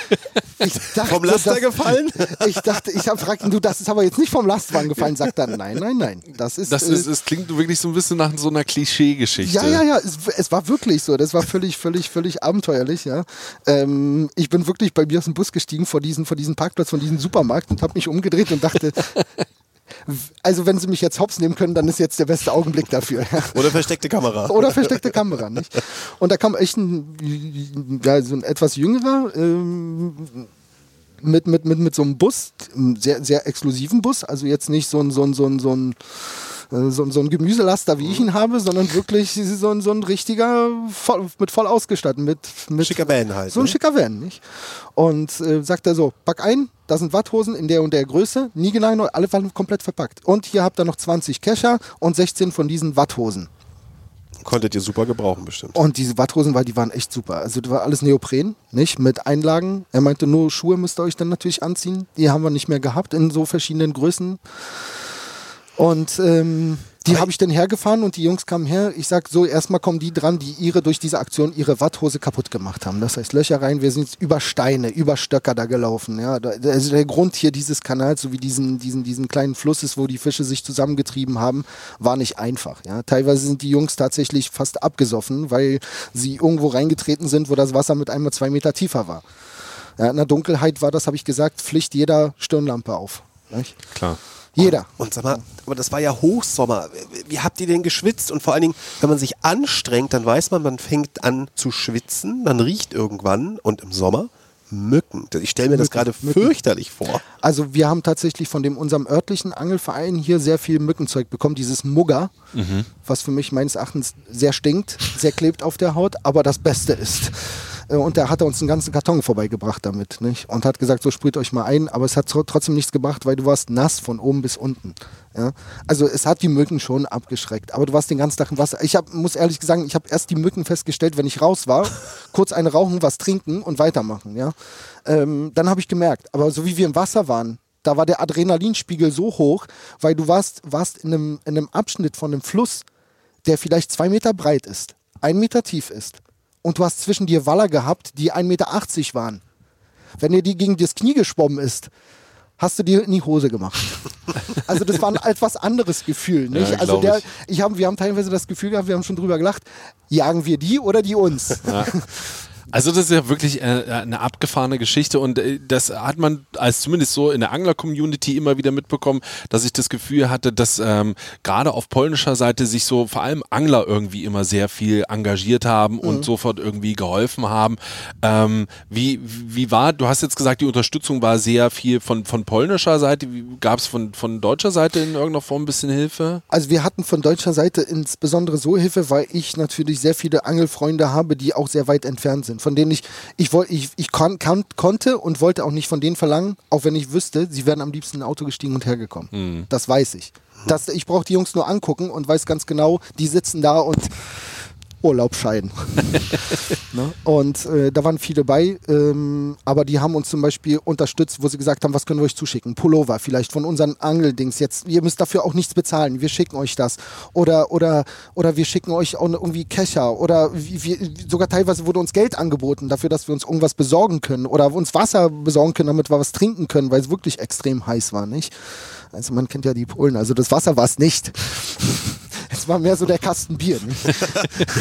Dachte, Vom Laster das- gefallen? Ich dachte, ich habe fragt du, das ist aber jetzt nicht vom Lastwagen gefallen. Sagt er, nein, nein, nein. Das ist. Das äh, ist, es klingt wirklich so ein bisschen nach so einer Klischeegeschichte. ja, ja, ja, es, es war wirklich so. Das war völlig, völlig, völlig abenteuerlich, ja. Ähm, ich bin wirklich bei mir aus dem Bus gestiegen vor diesen, vor diesen Parkplatz, von diesem Supermarkt und habe mich umgedreht und dachte, also wenn sie mich jetzt hops nehmen können, dann ist jetzt der beste Augenblick dafür. Oder versteckte Kamera. Oder versteckte Kamera, nicht? Und da kam echt ein, ja, so ein etwas jüngerer ähm, mit, mit, mit, mit so einem Bus, einem sehr, sehr exklusiven Bus, also jetzt nicht so ein, so ein, so ein, so ein so, ein- so ein Gemüselaster, wie ich ihn habe, sondern wirklich so ein, so ein richtiger, voll, mit voll ausgestattet, mit, mit Schicker Van halt, So ein ne? schicker Van, nicht? Und äh, sagt er so, pack ein, da sind Watthosen in der und der Größe, nie genau, alle waren komplett verpackt. Und hier habt ihr noch 20 Kescher und 16 von diesen Watthosen. Konntet ihr super gebrauchen bestimmt. Und diese Watthosen, weil die waren echt super. Also das war alles Neopren, nicht? Mit Einlagen. Er meinte, nur Schuhe müsst ihr euch dann natürlich anziehen. Die haben wir nicht mehr gehabt in so verschiedenen Größen. Und ähm, die habe ich dann hergefahren und die Jungs kamen her. Ich sag so, erstmal kommen die dran, die ihre durch diese Aktion ihre Watthose kaputt gemacht haben. Das heißt Löcher rein. Wir sind über Steine, über Stöcker da gelaufen. Ja, also der Grund hier dieses Kanals, so wie diesen, diesen, diesen kleinen Flusses, wo die Fische sich zusammengetrieben haben, war nicht einfach. Ja, teilweise sind die Jungs tatsächlich fast abgesoffen, weil sie irgendwo reingetreten sind, wo das Wasser mit einmal zwei Meter tiefer war. Ja, in der Dunkelheit war das, habe ich gesagt, Pflicht jeder Stirnlampe auf. Nicht? Klar. Jeder. Und sag mal, aber das war ja Hochsommer. Wie habt ihr denn geschwitzt? Und vor allen Dingen, wenn man sich anstrengt, dann weiß man, man fängt an zu schwitzen, man riecht irgendwann und im Sommer Mücken. Ich stelle mir das Mücken, gerade Mücken. fürchterlich vor. Also wir haben tatsächlich von dem unserem örtlichen Angelverein hier sehr viel Mückenzeug bekommen, dieses Mugger, was für mich meines Erachtens sehr stinkt, sehr klebt auf der Haut, aber das Beste ist. Äh, und da hat uns einen ganzen Karton vorbeigebracht damit. Nicht? Und hat gesagt, so sprüht euch mal ein, aber es hat tro- trotzdem nichts gebracht, weil du warst nass von oben bis unten. Ja? Also es hat die Mücken schon abgeschreckt, aber du warst den ganzen Tag im Wasser. Ich hab, muss ehrlich sagen, ich habe erst die Mücken festgestellt, wenn ich raus war, kurz eine rauchen, was trinken und weitermachen. Ja? Ähm, dann habe ich gemerkt, aber so wie wir im Wasser waren, da war der Adrenalinspiegel so hoch, weil du warst, warst in, einem, in einem Abschnitt von einem Fluss, der vielleicht zwei Meter breit ist, ein Meter tief ist. Und du hast zwischen dir Waller gehabt, die 1,80 Meter waren. Wenn dir die gegen das Knie geschwommen ist, hast du dir in die Hose gemacht. Also das war ein etwas anderes Gefühl. Nicht? Ja, also der, ich. ich hab, wir haben teilweise das Gefühl gehabt, wir haben schon drüber gelacht, jagen wir die oder die uns? Also das ist ja wirklich äh, eine abgefahrene Geschichte und äh, das hat man als zumindest so in der Angler-Community immer wieder mitbekommen, dass ich das Gefühl hatte, dass ähm, gerade auf polnischer Seite sich so vor allem Angler irgendwie immer sehr viel engagiert haben und sofort irgendwie geholfen haben. Ähm, wie, wie war, du hast jetzt gesagt, die Unterstützung war sehr viel von, von polnischer Seite. Gab es von, von deutscher Seite in irgendeiner Form ein bisschen Hilfe? Also wir hatten von deutscher Seite insbesondere so Hilfe, weil ich natürlich sehr viele Angelfreunde habe, die auch sehr weit entfernt sind, von denen ich, ich, woll, ich, ich kon, kann, konnte und wollte auch nicht von denen verlangen, auch wenn ich wüsste, sie wären am liebsten in ein Auto gestiegen und hergekommen. Das weiß ich. Das, ich brauche die Jungs nur angucken und weiß ganz genau, die sitzen da und Urlaub scheiden. ne? Und äh, da waren viele bei, ähm, aber die haben uns zum Beispiel unterstützt, wo sie gesagt haben, was können wir euch zuschicken? Pullover vielleicht von unseren Angeldings jetzt. Ihr müsst dafür auch nichts bezahlen. Wir schicken euch das. Oder, oder, oder wir schicken euch auch irgendwie Kescher. Oder wie, wie, sogar teilweise wurde uns Geld angeboten dafür, dass wir uns irgendwas besorgen können. Oder uns Wasser besorgen können, damit wir was trinken können, weil es wirklich extrem heiß war, nicht? Also man kennt ja die Polen. Also das Wasser war es nicht. Es war mehr so der Kasten Bier. Nicht?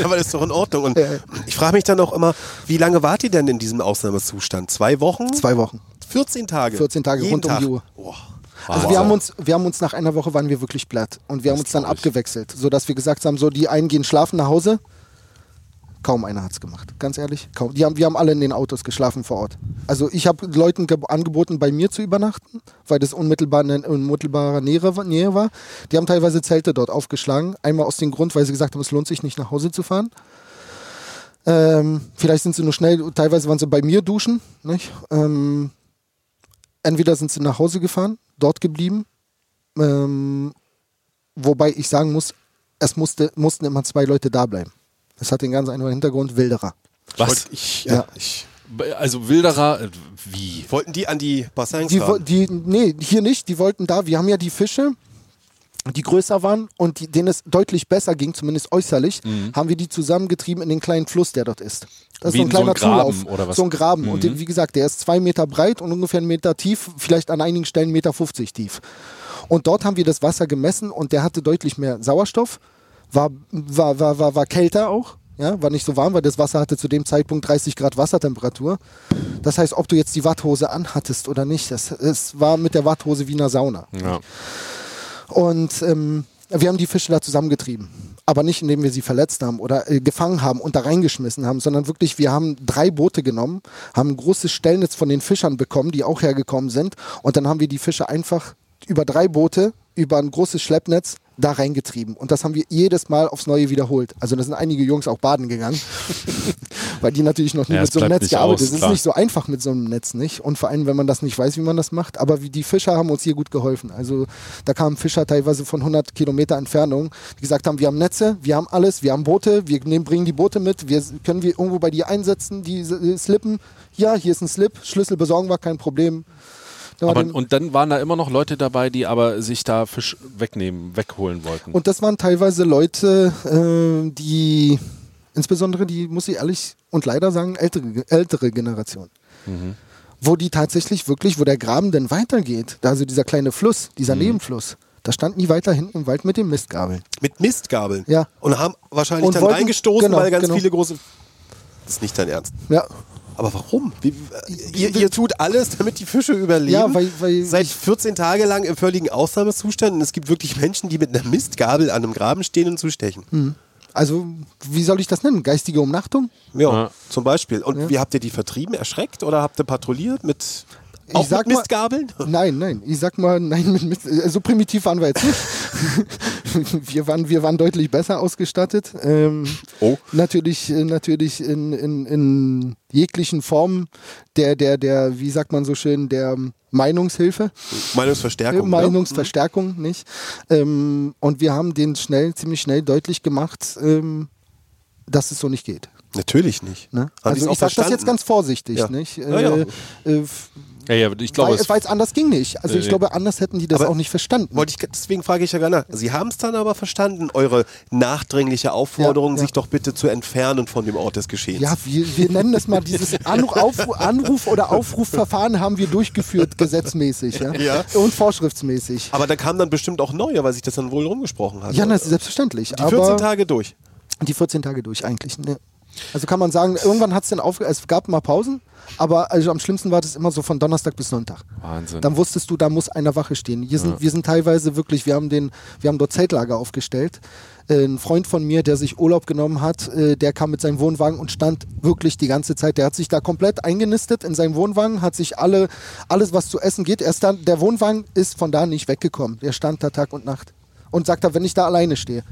Aber das ist doch in Ordnung. Und Ja. ich frage mich dann auch immer, wie lange wart ihr denn in diesem Ausnahmezustand? Zwei Wochen? Zwei Wochen. 14 Tage? 14 Tage Jeden rund um Tag. die Uhr. Boah. Also wir haben uns, wir haben uns nach einer Woche waren wir wirklich platt und wir haben uns dann abgewechselt, so dass wir gesagt haben, so die einen gehen schlafen nach Hause. Kaum einer hat's gemacht, ganz ehrlich. Kaum. Die haben, wir haben alle in den Autos geschlafen vor Ort. Also ich habe Leuten ge- angeboten, bei mir zu übernachten, weil das unmittelbar in unmittelbarer Nähe, war-. Die haben teilweise Zelte dort aufgeschlagen. Einmal aus dem Grund, weil sie gesagt haben, es lohnt sich nicht nach Hause zu fahren. Ähm, vielleicht sind sie nur schnell, teilweise waren sie bei mir duschen. Ähm, entweder sind sie nach Hause gefahren, dort geblieben, ähm, wobei ich sagen muss, es musste, mussten immer zwei Leute da bleiben. Das hat den ganz einfachen Hintergrund, Wilderer. Was? Wollt- Ich, ja, Ja. ich, Also Wilderer, äh, wie? wollten die an die Bassins Die, ran? die, nee, hier nicht, die wollten da, wir haben ja die Fische, die größer waren und die, denen es deutlich besser ging, zumindest äußerlich, haben wir die zusammengetrieben in den kleinen Fluss, der dort ist. Das Wie ist so ein in so kleiner ein Graben Zulauf. oder was? So ein Graben. Und den, wie gesagt, der ist zwei Meter breit und ungefähr einen Meter tief, vielleicht an einigen Stellen 1,50 Meter fünfzig tief. Und dort haben wir das Wasser gemessen und der hatte deutlich mehr Sauerstoff, war, war, war, war, war kälter auch. Ja, war nicht so warm, weil das Wasser hatte zu dem Zeitpunkt 30 Grad Wassertemperatur. Das heißt, ob du jetzt die Watthose anhattest oder nicht, das, es war mit der Watthose wie in einer Sauna. Ja. Und ähm, wir haben die Fische da zusammengetrieben. Aber nicht, indem wir sie verletzt haben oder äh, gefangen haben und da reingeschmissen haben, sondern wirklich, wir haben drei Boote genommen, haben ein großes Stellnetz von den Fischern bekommen, die auch hergekommen sind. Und dann haben wir die Fische einfach über drei Boote, über ein großes Schleppnetz da reingetrieben. Und das haben wir jedes Mal aufs Neue wiederholt. Also da sind einige Jungs auch baden gegangen, weil die natürlich noch nie Ja, mit so einem Netz gearbeitet haben. Es ist nicht so einfach mit so einem Netz, nicht? Und vor allem, wenn man das nicht weiß, wie man das macht. Aber wie die Fischer haben uns hier gut geholfen. Also da kamen Fischer teilweise von 100 Kilometer Entfernung, die gesagt haben, wir haben Netze, wir haben alles, wir haben Boote, wir nehmen, bringen die Boote mit, wir können wir irgendwo bei dir einsetzen, die äh, Slippen. Ja, hier ist ein Slip, Schlüssel besorgen wir, kein Problem. Aber, dann- und dann waren da immer noch Leute dabei, die aber sich da Fisch wegnehmen, wegholen wollten. Und das waren teilweise Leute, äh, die, insbesondere die, muss ich ehrlich und leider sagen, ältere, ältere Generation. Wo die tatsächlich wirklich, wo der Graben denn weitergeht, da also dieser kleine Fluss, dieser Nebenfluss, da standen die weiter hinten im Wald mit den Mistgabeln. Mit Mistgabeln. Ja. Und haben wahrscheinlich Und dann wollten- reingestoßen, genau, weil ganz genau. viele große. Das ist nicht dein Ernst. Ja, Aber warum? Wie, ihr, ihr tut alles, damit die Fische überleben. Ja, weil- weil Seit ich- 14 Tage lang im völligen Ausnahmezustand und es gibt wirklich Menschen, die mit einer Mistgabel an einem Graben stehen und zustechen. also wie soll ich das nennen? Geistige Umnachtung? Ja, Ja. zum Beispiel. Und Ja. wie habt ihr die vertrieben? Erschreckt oder habt ihr patrouilliert mit, Ich auch sag mit mal- Mistgabeln? Nein, nein, ich sag mal, nein, mit, mit, äh, so primitiv waren wir jetzt nicht. wir, waren, wir waren deutlich besser ausgestattet. Ähm, Oh. Natürlich, äh, natürlich in, in, in jeglichen Formen der, der, der, wie sagt man so schön, der Meinungshilfe. Meinungsverstärkung. Äh, Meinungsverstärkung, nicht? Ähm, und wir haben den schnell, ziemlich schnell deutlich gemacht, ähm, dass es so nicht geht. Ne? Natürlich nicht. Ne? Also ich sage das jetzt ganz vorsichtig, Ja. nicht? Ja, ja. Äh, äh, Ja, ja, ich glaube, weil es anders ging nicht. Also ich glaube, anders hätten die das auch nicht verstanden. Wollte ich, deswegen frage ich ja gar nach. Sie haben es dann aber verstanden, eure nachdringliche Aufforderung, Ja, ja. sich doch bitte zu entfernen von dem Ort des Geschehens. Ja, wir, wir nennen das mal dieses Anruf, Anruf- oder Aufrufverfahren haben wir durchgeführt, gesetzmäßig ja? Ja. und vorschriftsmäßig. Aber da kamen dann bestimmt auch neue, weil sich das dann wohl rumgesprochen hat. Ja, das ist selbstverständlich. Die 14 aber Tage durch. die 14 Tage durch eigentlich. Ne. Also kann man sagen, irgendwann hat es dann aufge... Es gab mal Pausen, aber also am schlimmsten war das immer so von Donnerstag bis Sonntag. Wahnsinn. Dann wusstest du, da muss einer Wache stehen. Hier sind, Wir sind teilweise wirklich, wir haben, den, wir haben dort Zeltlager aufgestellt. Äh, ein Freund von mir, der sich Urlaub genommen hat, äh, der kam mit seinem Wohnwagen und stand wirklich die ganze Zeit. Der hat sich da komplett eingenistet in seinem Wohnwagen, hat sich alle, alles, was zu essen geht, erst dann, der Wohnwagen ist von da nicht weggekommen. Der stand da Tag und Nacht. Und sagt da, wenn ich da alleine stehe.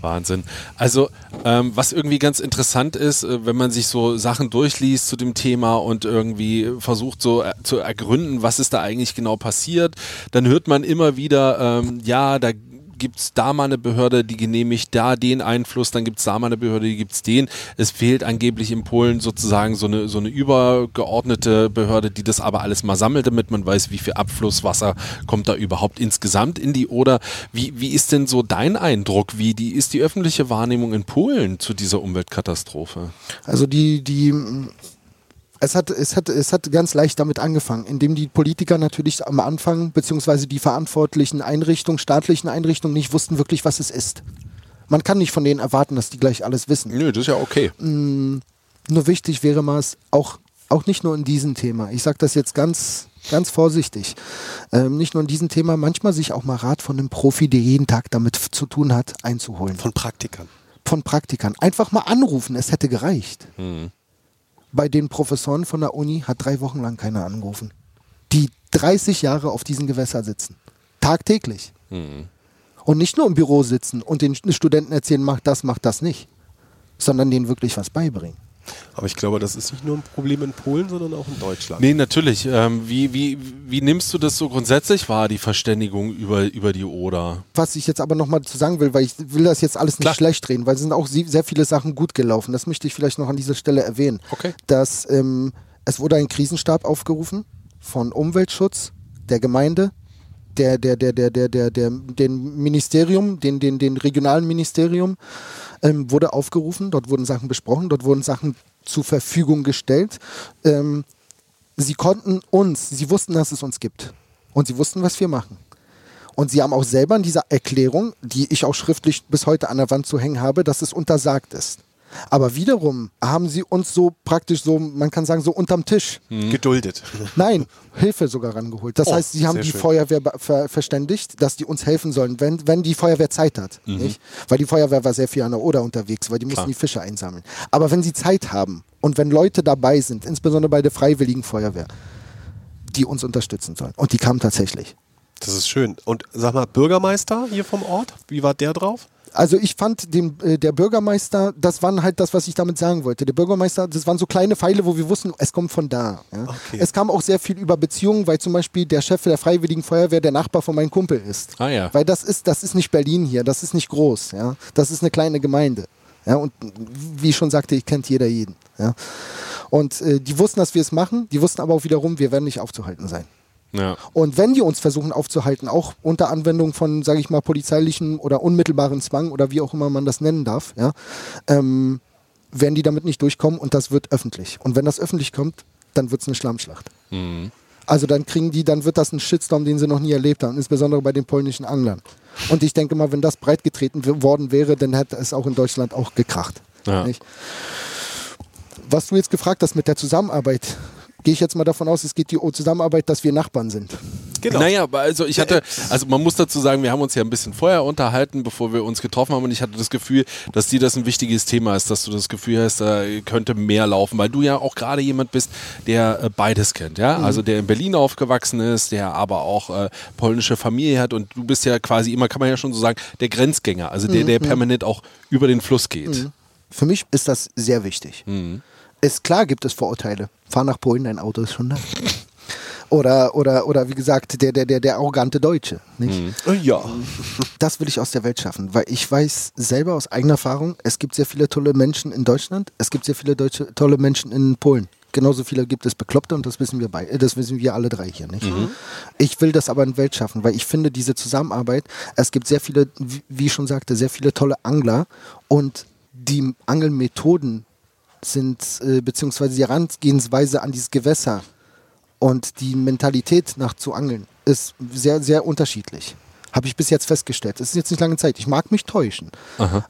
Wahnsinn. Also, ähm, was irgendwie ganz interessant ist, äh, wenn man sich so Sachen durchliest zu dem Thema und irgendwie versucht so äh, zu ergründen, was ist da eigentlich genau passiert, dann hört man immer wieder, ähm, ja, da gibt's da mal eine Behörde, die genehmigt da den Einfluss, dann gibt's da mal eine Behörde, die gibt's den. Es fehlt angeblich in Polen sozusagen so eine, so eine übergeordnete Behörde, die das aber alles mal sammelt, damit man weiß, wie viel Abflusswasser kommt da überhaupt insgesamt in die Oder. Wie, wie ist denn so dein Eindruck? Wie die, ist die öffentliche Wahrnehmung in Polen zu dieser Umweltkatastrophe? Also die, die, es hat, es hat, es hat ganz leicht damit angefangen, indem die Politiker natürlich am Anfang, beziehungsweise die verantwortlichen Einrichtungen, staatlichen Einrichtungen nicht wussten wirklich, was es ist. Man kann nicht von denen erwarten, dass die gleich alles wissen. Nö, das ist ja okay. Nur wichtig wäre mal es auch, auch nicht nur in diesem Thema. Ich sage das jetzt ganz, ganz vorsichtig. Ähm, nicht nur in diesem Thema, manchmal sich auch mal Rat von einem Profi, der jeden Tag damit zu tun hat, einzuholen. Von Praktikern. Von Praktikern. Einfach mal anrufen, es hätte gereicht. Bei den Professoren von der Uni hat drei Wochen lang keiner angerufen. Die 30 Jahre auf diesen Gewässer sitzen. Tagtäglich. Und nicht nur im Büro sitzen und den Studenten erzählen, mach das, mach das nicht. Sondern denen wirklich was beibringen. Aber ich glaube, das ist nicht nur ein Problem in Polen, sondern auch in Deutschland. Nee, natürlich. Ähm, wie, wie, wie nimmst du das so grundsätzlich wahr, die Verständigung über, über die Oder? Was ich jetzt aber nochmal zu sagen will, weil ich will das jetzt alles nicht Klar. schlecht reden, weil es sind auch sehr viele Sachen gut gelaufen. Das möchte ich vielleicht noch an dieser Stelle erwähnen. Okay. Dass ähm, es wurde ein Krisenstab aufgerufen von Umweltschutz, der Gemeinde, der, der, der, der, der, der, der, den Ministerium, den, den, den regionalen Ministerium ähm, wurde aufgerufen. Dort wurden Sachen besprochen, dort wurden Sachen zur Verfügung gestellt. Ähm, sie konnten uns, sie wussten, dass es uns gibt. Und sie wussten, was wir machen. Und sie haben auch selber in dieser Erklärung, die ich auch schriftlich bis heute an der Wand zu hängen habe, dass es untersagt ist. Aber wiederum haben sie uns so praktisch so, man kann sagen, so unterm Tisch, Geduldet. nein, Hilfe sogar rangeholt. Das Oh, heißt, sie haben die schön. Feuerwehr ver verständigt, dass die uns helfen sollen, wenn, wenn die Feuerwehr Zeit hat. Nicht? Weil die Feuerwehr war sehr viel an der Oder unterwegs, weil die mussten Klar. die Fische einsammeln. Aber wenn sie Zeit haben und wenn Leute dabei sind, insbesondere bei der Freiwilligen Feuerwehr, die uns unterstützen sollen. Und die kamen tatsächlich. Das ist schön. Und sag mal, Bürgermeister hier vom Ort, wie war der drauf? Also ich fand den, äh, der Bürgermeister, das war halt das, was ich damit sagen wollte. Der Bürgermeister, das waren so kleine Pfeile, wo wir wussten, es kommt von da. Ja. Okay. Es kam auch sehr viel über Beziehungen, weil zum Beispiel der Chef der Freiwilligen Feuerwehr der Nachbar von meinem Kumpel ist. Ah ja. Weil das ist, das ist nicht Berlin hier, das ist nicht groß. Ja. Das ist eine kleine Gemeinde. Ja. Und wie ich schon sagte, ich kennt jeder jeden. Ja. Und äh, die wussten, dass wir es machen, die wussten aber auch wiederum, wir werden nicht aufzuhalten sein. Ja. Und wenn die uns versuchen aufzuhalten, auch unter Anwendung von, sage ich mal, polizeilichen oder unmittelbaren Zwang oder wie auch immer man das nennen darf, ja, ähm, werden die damit nicht durchkommen und das wird öffentlich. Und wenn das öffentlich kommt, dann wird es eine Schlammschlacht. Also dann kriegen die, dann wird das ein Shitstorm, den sie noch nie erlebt haben, insbesondere bei den polnischen Anglern. Und ich denke mal, wenn das breitgetreten worden wäre, dann hätte es auch in Deutschland auch gekracht. Ja. Was du jetzt gefragt hast mit der Zusammenarbeit, gehe ich jetzt mal davon aus, es geht die Zusammenarbeit, dass wir Nachbarn sind. Genau. Naja, aber also ich hatte, also man muss dazu sagen, wir haben uns ja ein bisschen vorher unterhalten, bevor wir uns getroffen haben und ich hatte das Gefühl, dass dir das ein wichtiges Thema ist, dass du das Gefühl hast, da könnte mehr laufen, weil du ja auch gerade jemand bist, der äh, beides kennt, ja, also der in Berlin aufgewachsen ist, der aber auch äh, polnische Familie hat und du bist ja quasi immer, kann man ja schon so sagen, der Grenzgänger, also der, der permanent auch über den Fluss geht. Für mich ist das sehr wichtig. Ist klar, gibt es Vorurteile. Fahr nach Polen, dein Auto ist schon da. Oder, oder, oder wie gesagt, der, der, der, der arrogante Deutsche. Nicht? Ja. Das will ich aus der Welt schaffen, weil ich weiß selber aus eigener Erfahrung, es gibt sehr viele tolle Menschen in Deutschland, es gibt sehr viele deutsche, tolle Menschen in Polen. Genauso viele gibt es Bekloppte und das wissen wir bei, äh, das wissen wir alle drei hier nicht. Ich will das aber in Welt schaffen, weil ich finde diese Zusammenarbeit, es gibt sehr viele, wie- wie ich schon sagte, sehr viele tolle Angler und die Angelmethoden sind, äh, beziehungsweise die Herangehensweise an dieses Gewässer und die Mentalität nach zu angeln ist sehr, sehr unterschiedlich. Habe ich bis jetzt festgestellt. Es ist jetzt nicht lange Zeit. Ich mag mich täuschen.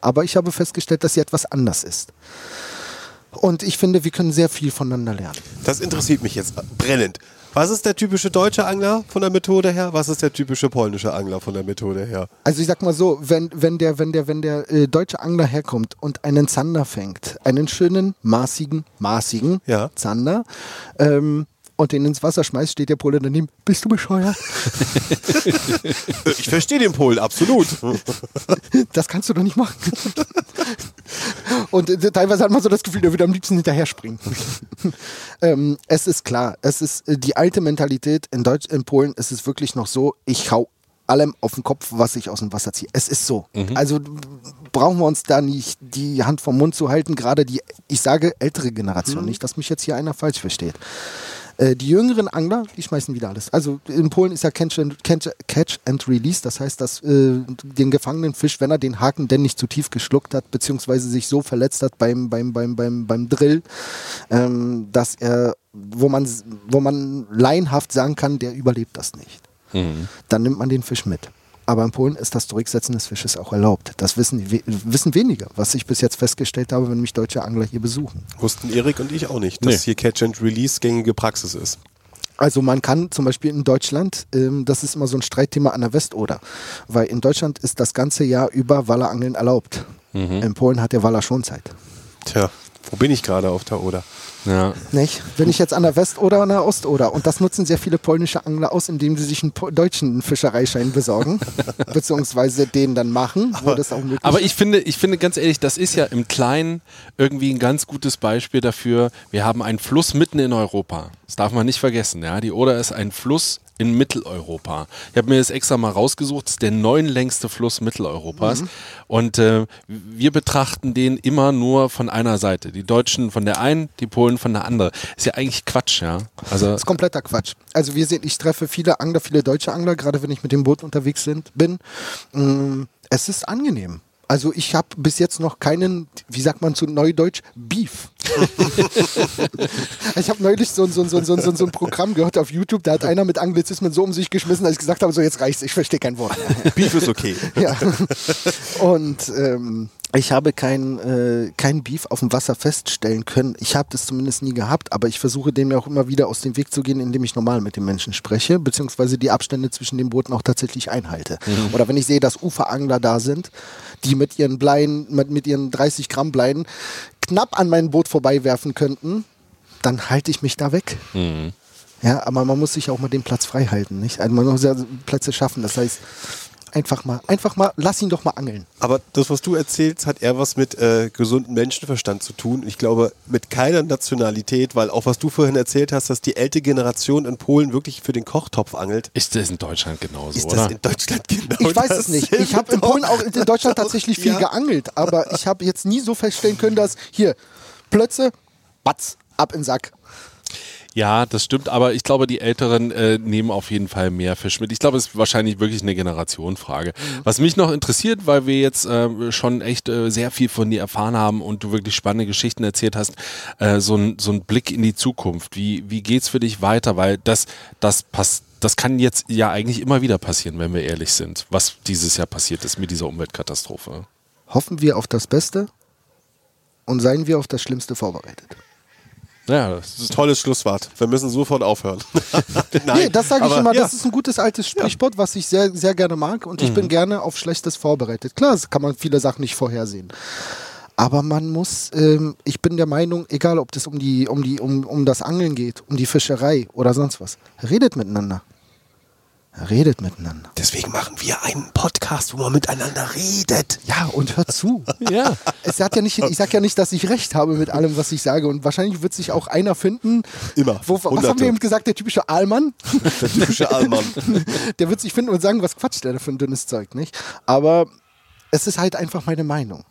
Aber ich habe festgestellt, dass sie etwas anders ist. Und ich finde, wir können sehr viel voneinander lernen. Das interessiert mich jetzt brennend. Was ist der typische deutsche Angler von der Methode her? Was ist der typische polnische Angler von der Methode her? Also ich sag mal so, wenn, wenn der, wenn der, wenn der äh, deutsche Angler herkommt und einen Zander fängt, einen schönen, maßigen, maßigen Ja. Zander, ähm, und den ins Wasser schmeißt, steht der Pole daneben, bist du bescheuert? Ich verstehe den Polen, absolut. Das kannst du doch nicht machen. Und äh, teilweise hat man so das Gefühl, der würde am liebsten hinterher springen. ähm, es ist klar, es ist äh, die alte Mentalität in Deutsch, in Polen ist es wirklich noch so, ich hau allem auf den Kopf, was ich aus dem Wasser ziehe. Es ist so. Also b- brauchen wir uns da nicht die Hand vom Mund zu halten, gerade die, ich sage ältere Generation, nicht, dass mich jetzt hier einer falsch versteht. Äh, Die jüngeren Angler, die schmeißen wieder alles. Also in Polen ist ja Catch and, Catch, and Release, das heißt, dass äh, den gefangenen Fisch, wenn er den Haken denn nicht zu tief geschluckt hat, beziehungsweise sich so verletzt hat beim, beim, beim, beim, beim Drill, ähm, dass er, wo man, wo man laienhaft sagen kann, der überlebt das nicht. Dann nimmt man den Fisch mit. Aber in Polen ist das Zurücksetzen des Fisches auch erlaubt. Das wissen, we- wissen weniger, was ich bis jetzt festgestellt habe, wenn mich deutsche Angler hier besuchen. Wussten Erik und ich auch nicht, dass Nee. hier Catch and Release gängige Praxis ist. Also man kann zum Beispiel in Deutschland, ähm, das ist immer so ein Streitthema an der Westoder, weil in Deutschland ist das ganze Jahr über Wallerangeln erlaubt. In Polen hat der Waller Schonzeit. Tja, wo bin ich gerade auf der Oder? Ja. Nicht? Wenn ich jetzt an der Westoder oder an der Ostoder und das nutzen sehr viele polnische Angler aus, indem sie sich einen deutschen Fischereischein besorgen, beziehungsweise den dann machen, wo das auch möglich Aber ich finde, ich finde ganz ehrlich, das ist ja im Kleinen irgendwie ein ganz gutes Beispiel dafür. Wir haben einen Fluss mitten in Europa. Das darf man nicht vergessen. Ja, die Oder ist ein Fluss in Mitteleuropa. Ich habe mir das extra mal rausgesucht. Das ist der neunlängste Fluss Mitteleuropas. Und äh, wir betrachten den immer nur von einer Seite. Die Deutschen von der einen, die Polen von der anderen. Ist ja eigentlich Quatsch, ja. Also Das ist kompletter Quatsch. Also wir sehen, ich treffe viele Angler, viele deutsche Angler, gerade wenn ich mit dem Boot unterwegs sind, bin. Mm, Es ist angenehm. Also ich habe bis jetzt noch keinen, wie sagt man zu Neudeutsch, Beef. ich habe neulich so, ein- so, ein- so, so, ein- so Programm gehört auf YouTube, da hat einer mit Anglizismen so um sich geschmissen, dass ich gesagt habe, so jetzt reicht's, ich verstehe kein Wort. Beef ist okay. ja. Und ähm, ich habe kein, äh, kein Beef auf dem Wasser feststellen können. Ich habe das zumindest nie gehabt, aber ich versuche dem ja auch immer wieder aus dem Weg zu gehen, indem ich normal mit den Menschen spreche, beziehungsweise die Abstände zwischen den Booten auch tatsächlich einhalte. Oder wenn ich sehe, dass Uferangler da sind, die mit ihren Bleien, mit, mit ihren 30 Gramm Bleien knapp an mein Boot vorbeiwerfen könnten, dann halte ich mich da weg. Ja, aber man muss sich auch mal den Platz frei halten, nicht? Also man muss ja Plätze schaffen. Das heißt, einfach mal, einfach mal, lass ihn doch mal angeln. Aber das, was du erzählst, hat eher was mit äh, gesundem Menschenverstand zu tun. Ich glaube, mit keiner Nationalität, weil auch was du vorhin erzählt hast, dass die ältere Generation in Polen wirklich für den Kochtopf angelt. ist das in Deutschland genauso, Ist oder? das in Deutschland genau Ich weiß es nicht. Ich habe in Polen auch in Deutschland tatsächlich viel Ja. geangelt, aber ich habe jetzt nie so feststellen können, dass hier Plötze, batz, ab in den Sack. Ja, das stimmt, aber ich glaube, die Älteren äh, nehmen auf jeden Fall mehr Fisch mit. Ich glaube, es ist wahrscheinlich wirklich eine Generationenfrage. Was mich noch interessiert, weil wir jetzt äh, schon echt äh, sehr viel von dir erfahren haben und du wirklich spannende Geschichten erzählt hast, äh, so, ein, so ein Blick in die Zukunft. Wie, wie geht's für dich weiter? Weil das, das passt. Das kann jetzt ja eigentlich immer wieder passieren, wenn wir ehrlich sind, was dieses Jahr passiert ist mit dieser Umweltkatastrophe. Hoffen wir auf das Beste und seien wir auf das Schlimmste vorbereitet. Ja, das ist Tolles Schlusswort. Wir müssen sofort aufhören. Nein, nee, das sage ich aber immer, ja. das ist ein gutes altes Sprichwort, was ich sehr, sehr gerne mag und ich Mhm. bin gerne auf Schlechtes vorbereitet. Klar, kann man viele Sachen nicht vorhersehen. Aber man muss, ähm, ich bin der Meinung, egal ob das um die, um die, um, um das Angeln geht, um die Fischerei oder sonst was, redet miteinander. Redet miteinander. Deswegen machen wir einen Podcast, wo man miteinander redet. Ja, und hört zu. ja. Es hat ja nicht, ich sage ja nicht, dass ich recht habe mit allem, was ich sage. Und wahrscheinlich wird sich auch einer finden. Immer. Wo, was haben wir eben gesagt? Der typische Allmann. Der typische Allmann. Der wird sich finden und sagen, was quatscht der da für ein dünnes Zeug, nicht? Aber es ist halt einfach meine Meinung.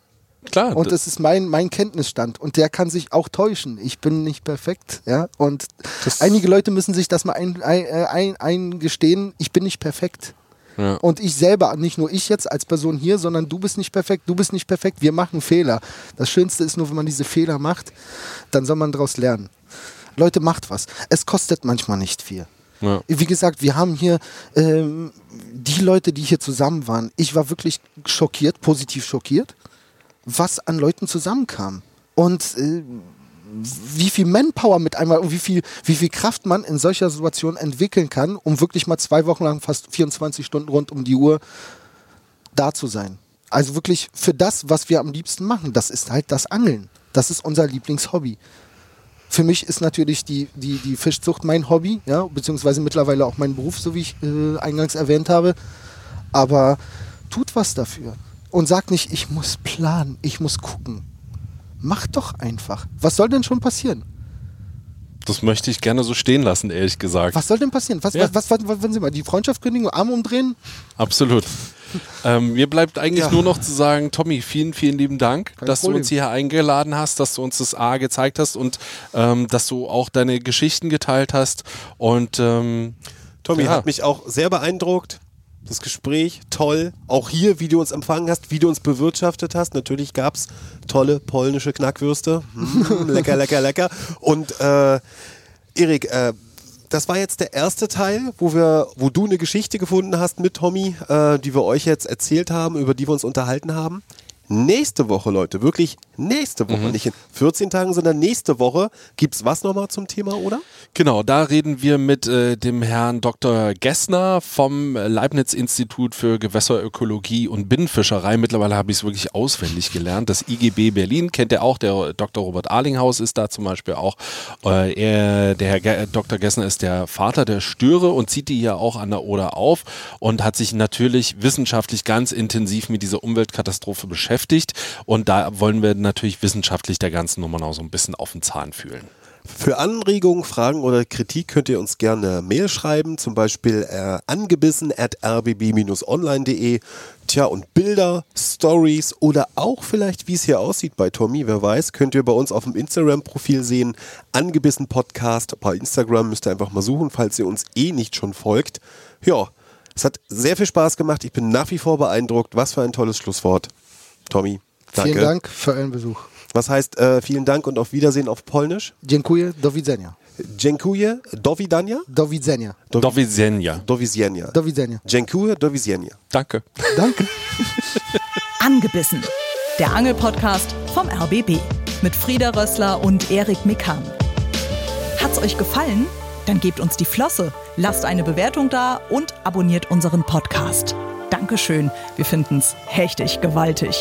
Klar. Und es ist mein, mein Kenntnisstand. Und der kann sich auch täuschen. Ich bin nicht perfekt. Ja? Und einige Leute müssen sich das mal ein, ein, äh, ein, eingestehen. Ich bin nicht perfekt. Ja. Und ich selber, nicht nur ich jetzt als Person hier, sondern du bist nicht perfekt, du bist nicht perfekt. Wir machen Fehler. Das Schönste ist nur, wenn man diese Fehler macht, dann soll man daraus lernen. Leute, macht was. Es kostet manchmal nicht viel. Ja. Wie gesagt, wir haben hier ähm, die Leute, die hier zusammen waren. Ich war wirklich schockiert, positiv schockiert, was an Leuten zusammenkam. Und äh, wie viel Manpower mit einmal und wie viel, wie viel Kraft man in solcher Situation entwickeln kann, um wirklich mal zwei Wochen lang fast 24 Stunden rund um die Uhr da zu sein. Also wirklich für das, was wir am liebsten machen. Das ist halt das Angeln. Das ist unser Lieblingshobby. Für mich ist natürlich die, die, die Fischzucht mein Hobby, ja, beziehungsweise mittlerweile auch mein Beruf, so wie ich äh, eingangs erwähnt habe. Aber tut was dafür. Und sagt nicht, ich muss planen, ich muss gucken. Macht doch einfach. Was soll denn schon passieren? Das möchte ich gerne so stehen lassen, ehrlich gesagt. Was soll denn passieren? Was, Ja. was, was, was, wenn Sie mal die Freundschaft kündigen, Arm umdrehen? Absolut. ähm, mir bleibt eigentlich Ja. nur noch zu sagen, Tommy, vielen, vielen lieben Dank, Kein dass Problem. du uns hier eingeladen hast, dass du uns das A gezeigt hast und ähm, dass du auch deine Geschichten geteilt hast. Und ähm, Tommy Ja. hat mich auch sehr beeindruckt. Das Gespräch, toll. Auch hier, wie du uns empfangen hast, wie du uns bewirtschaftet hast. Natürlich gab es tolle polnische Knackwürste. Mm, lecker, lecker, lecker. Und äh, Erik, äh, das war jetzt der erste Teil, wo wir, wo du eine Geschichte gefunden hast mit Tommy, äh, die wir euch jetzt erzählt haben, über die wir uns unterhalten haben. Nächste Woche, Leute, wirklich nächste Woche, nicht in 14 Tagen, sondern nächste Woche gibt's was nochmal zum Thema, oder? Genau, da reden wir mit äh, dem Herrn Dr. Gessner vom Leibniz-Institut für Gewässerökologie und Binnenfischerei. Mittlerweile habe ich es wirklich auswendig gelernt. Das IGB Berlin kennt er auch. Der Dr. Robert Arlinghaus ist da zum Beispiel auch. Äh, er, der Herr Ge Dr. Gessner ist der Vater der Störe und zieht die ja auch an der Oder auf und hat sich natürlich wissenschaftlich ganz intensiv mit dieser Umweltkatastrophe beschäftigt. Und da wollen wir natürlich wissenschaftlich der ganzen Nummer noch so ein bisschen auf den Zahn fühlen. Für Anregungen, Fragen oder Kritik könnt ihr uns gerne Mail schreiben, zum Beispiel äh, angebissen at rbb-online.de. Tja, und Bilder, Stories oder auch vielleicht, wie es hier aussieht bei Tommy, wer weiß, könnt ihr bei uns auf dem Instagram-Profil sehen. Angebissen Podcast. Bei Instagram müsst ihr einfach mal suchen, falls ihr uns eh nicht schon folgt. Ja, es hat sehr viel Spaß gemacht. Ich bin nach wie vor beeindruckt. Was für ein tolles Schlusswort. Tommy, danke. Vielen Dank für euren Besuch. Was heißt äh, vielen Dank und auf Wiedersehen auf Polnisch? Dziękuję, do widzenia. Dziękuję, do widzenia? Do widzenia. Do, Do widzenia. do widzenia. Do widzenia. Dziękuję, do widzenia. Danke. Danke. Angebissen. Der Angelpodcast vom RBB. Mit Frieda Rössler und Erik Mikan. Hat's euch gefallen? Dann gebt uns die Flosse, lasst eine Bewertung da und abonniert unseren Podcast. Dankeschön. Wir finden's hechtig gewaltig.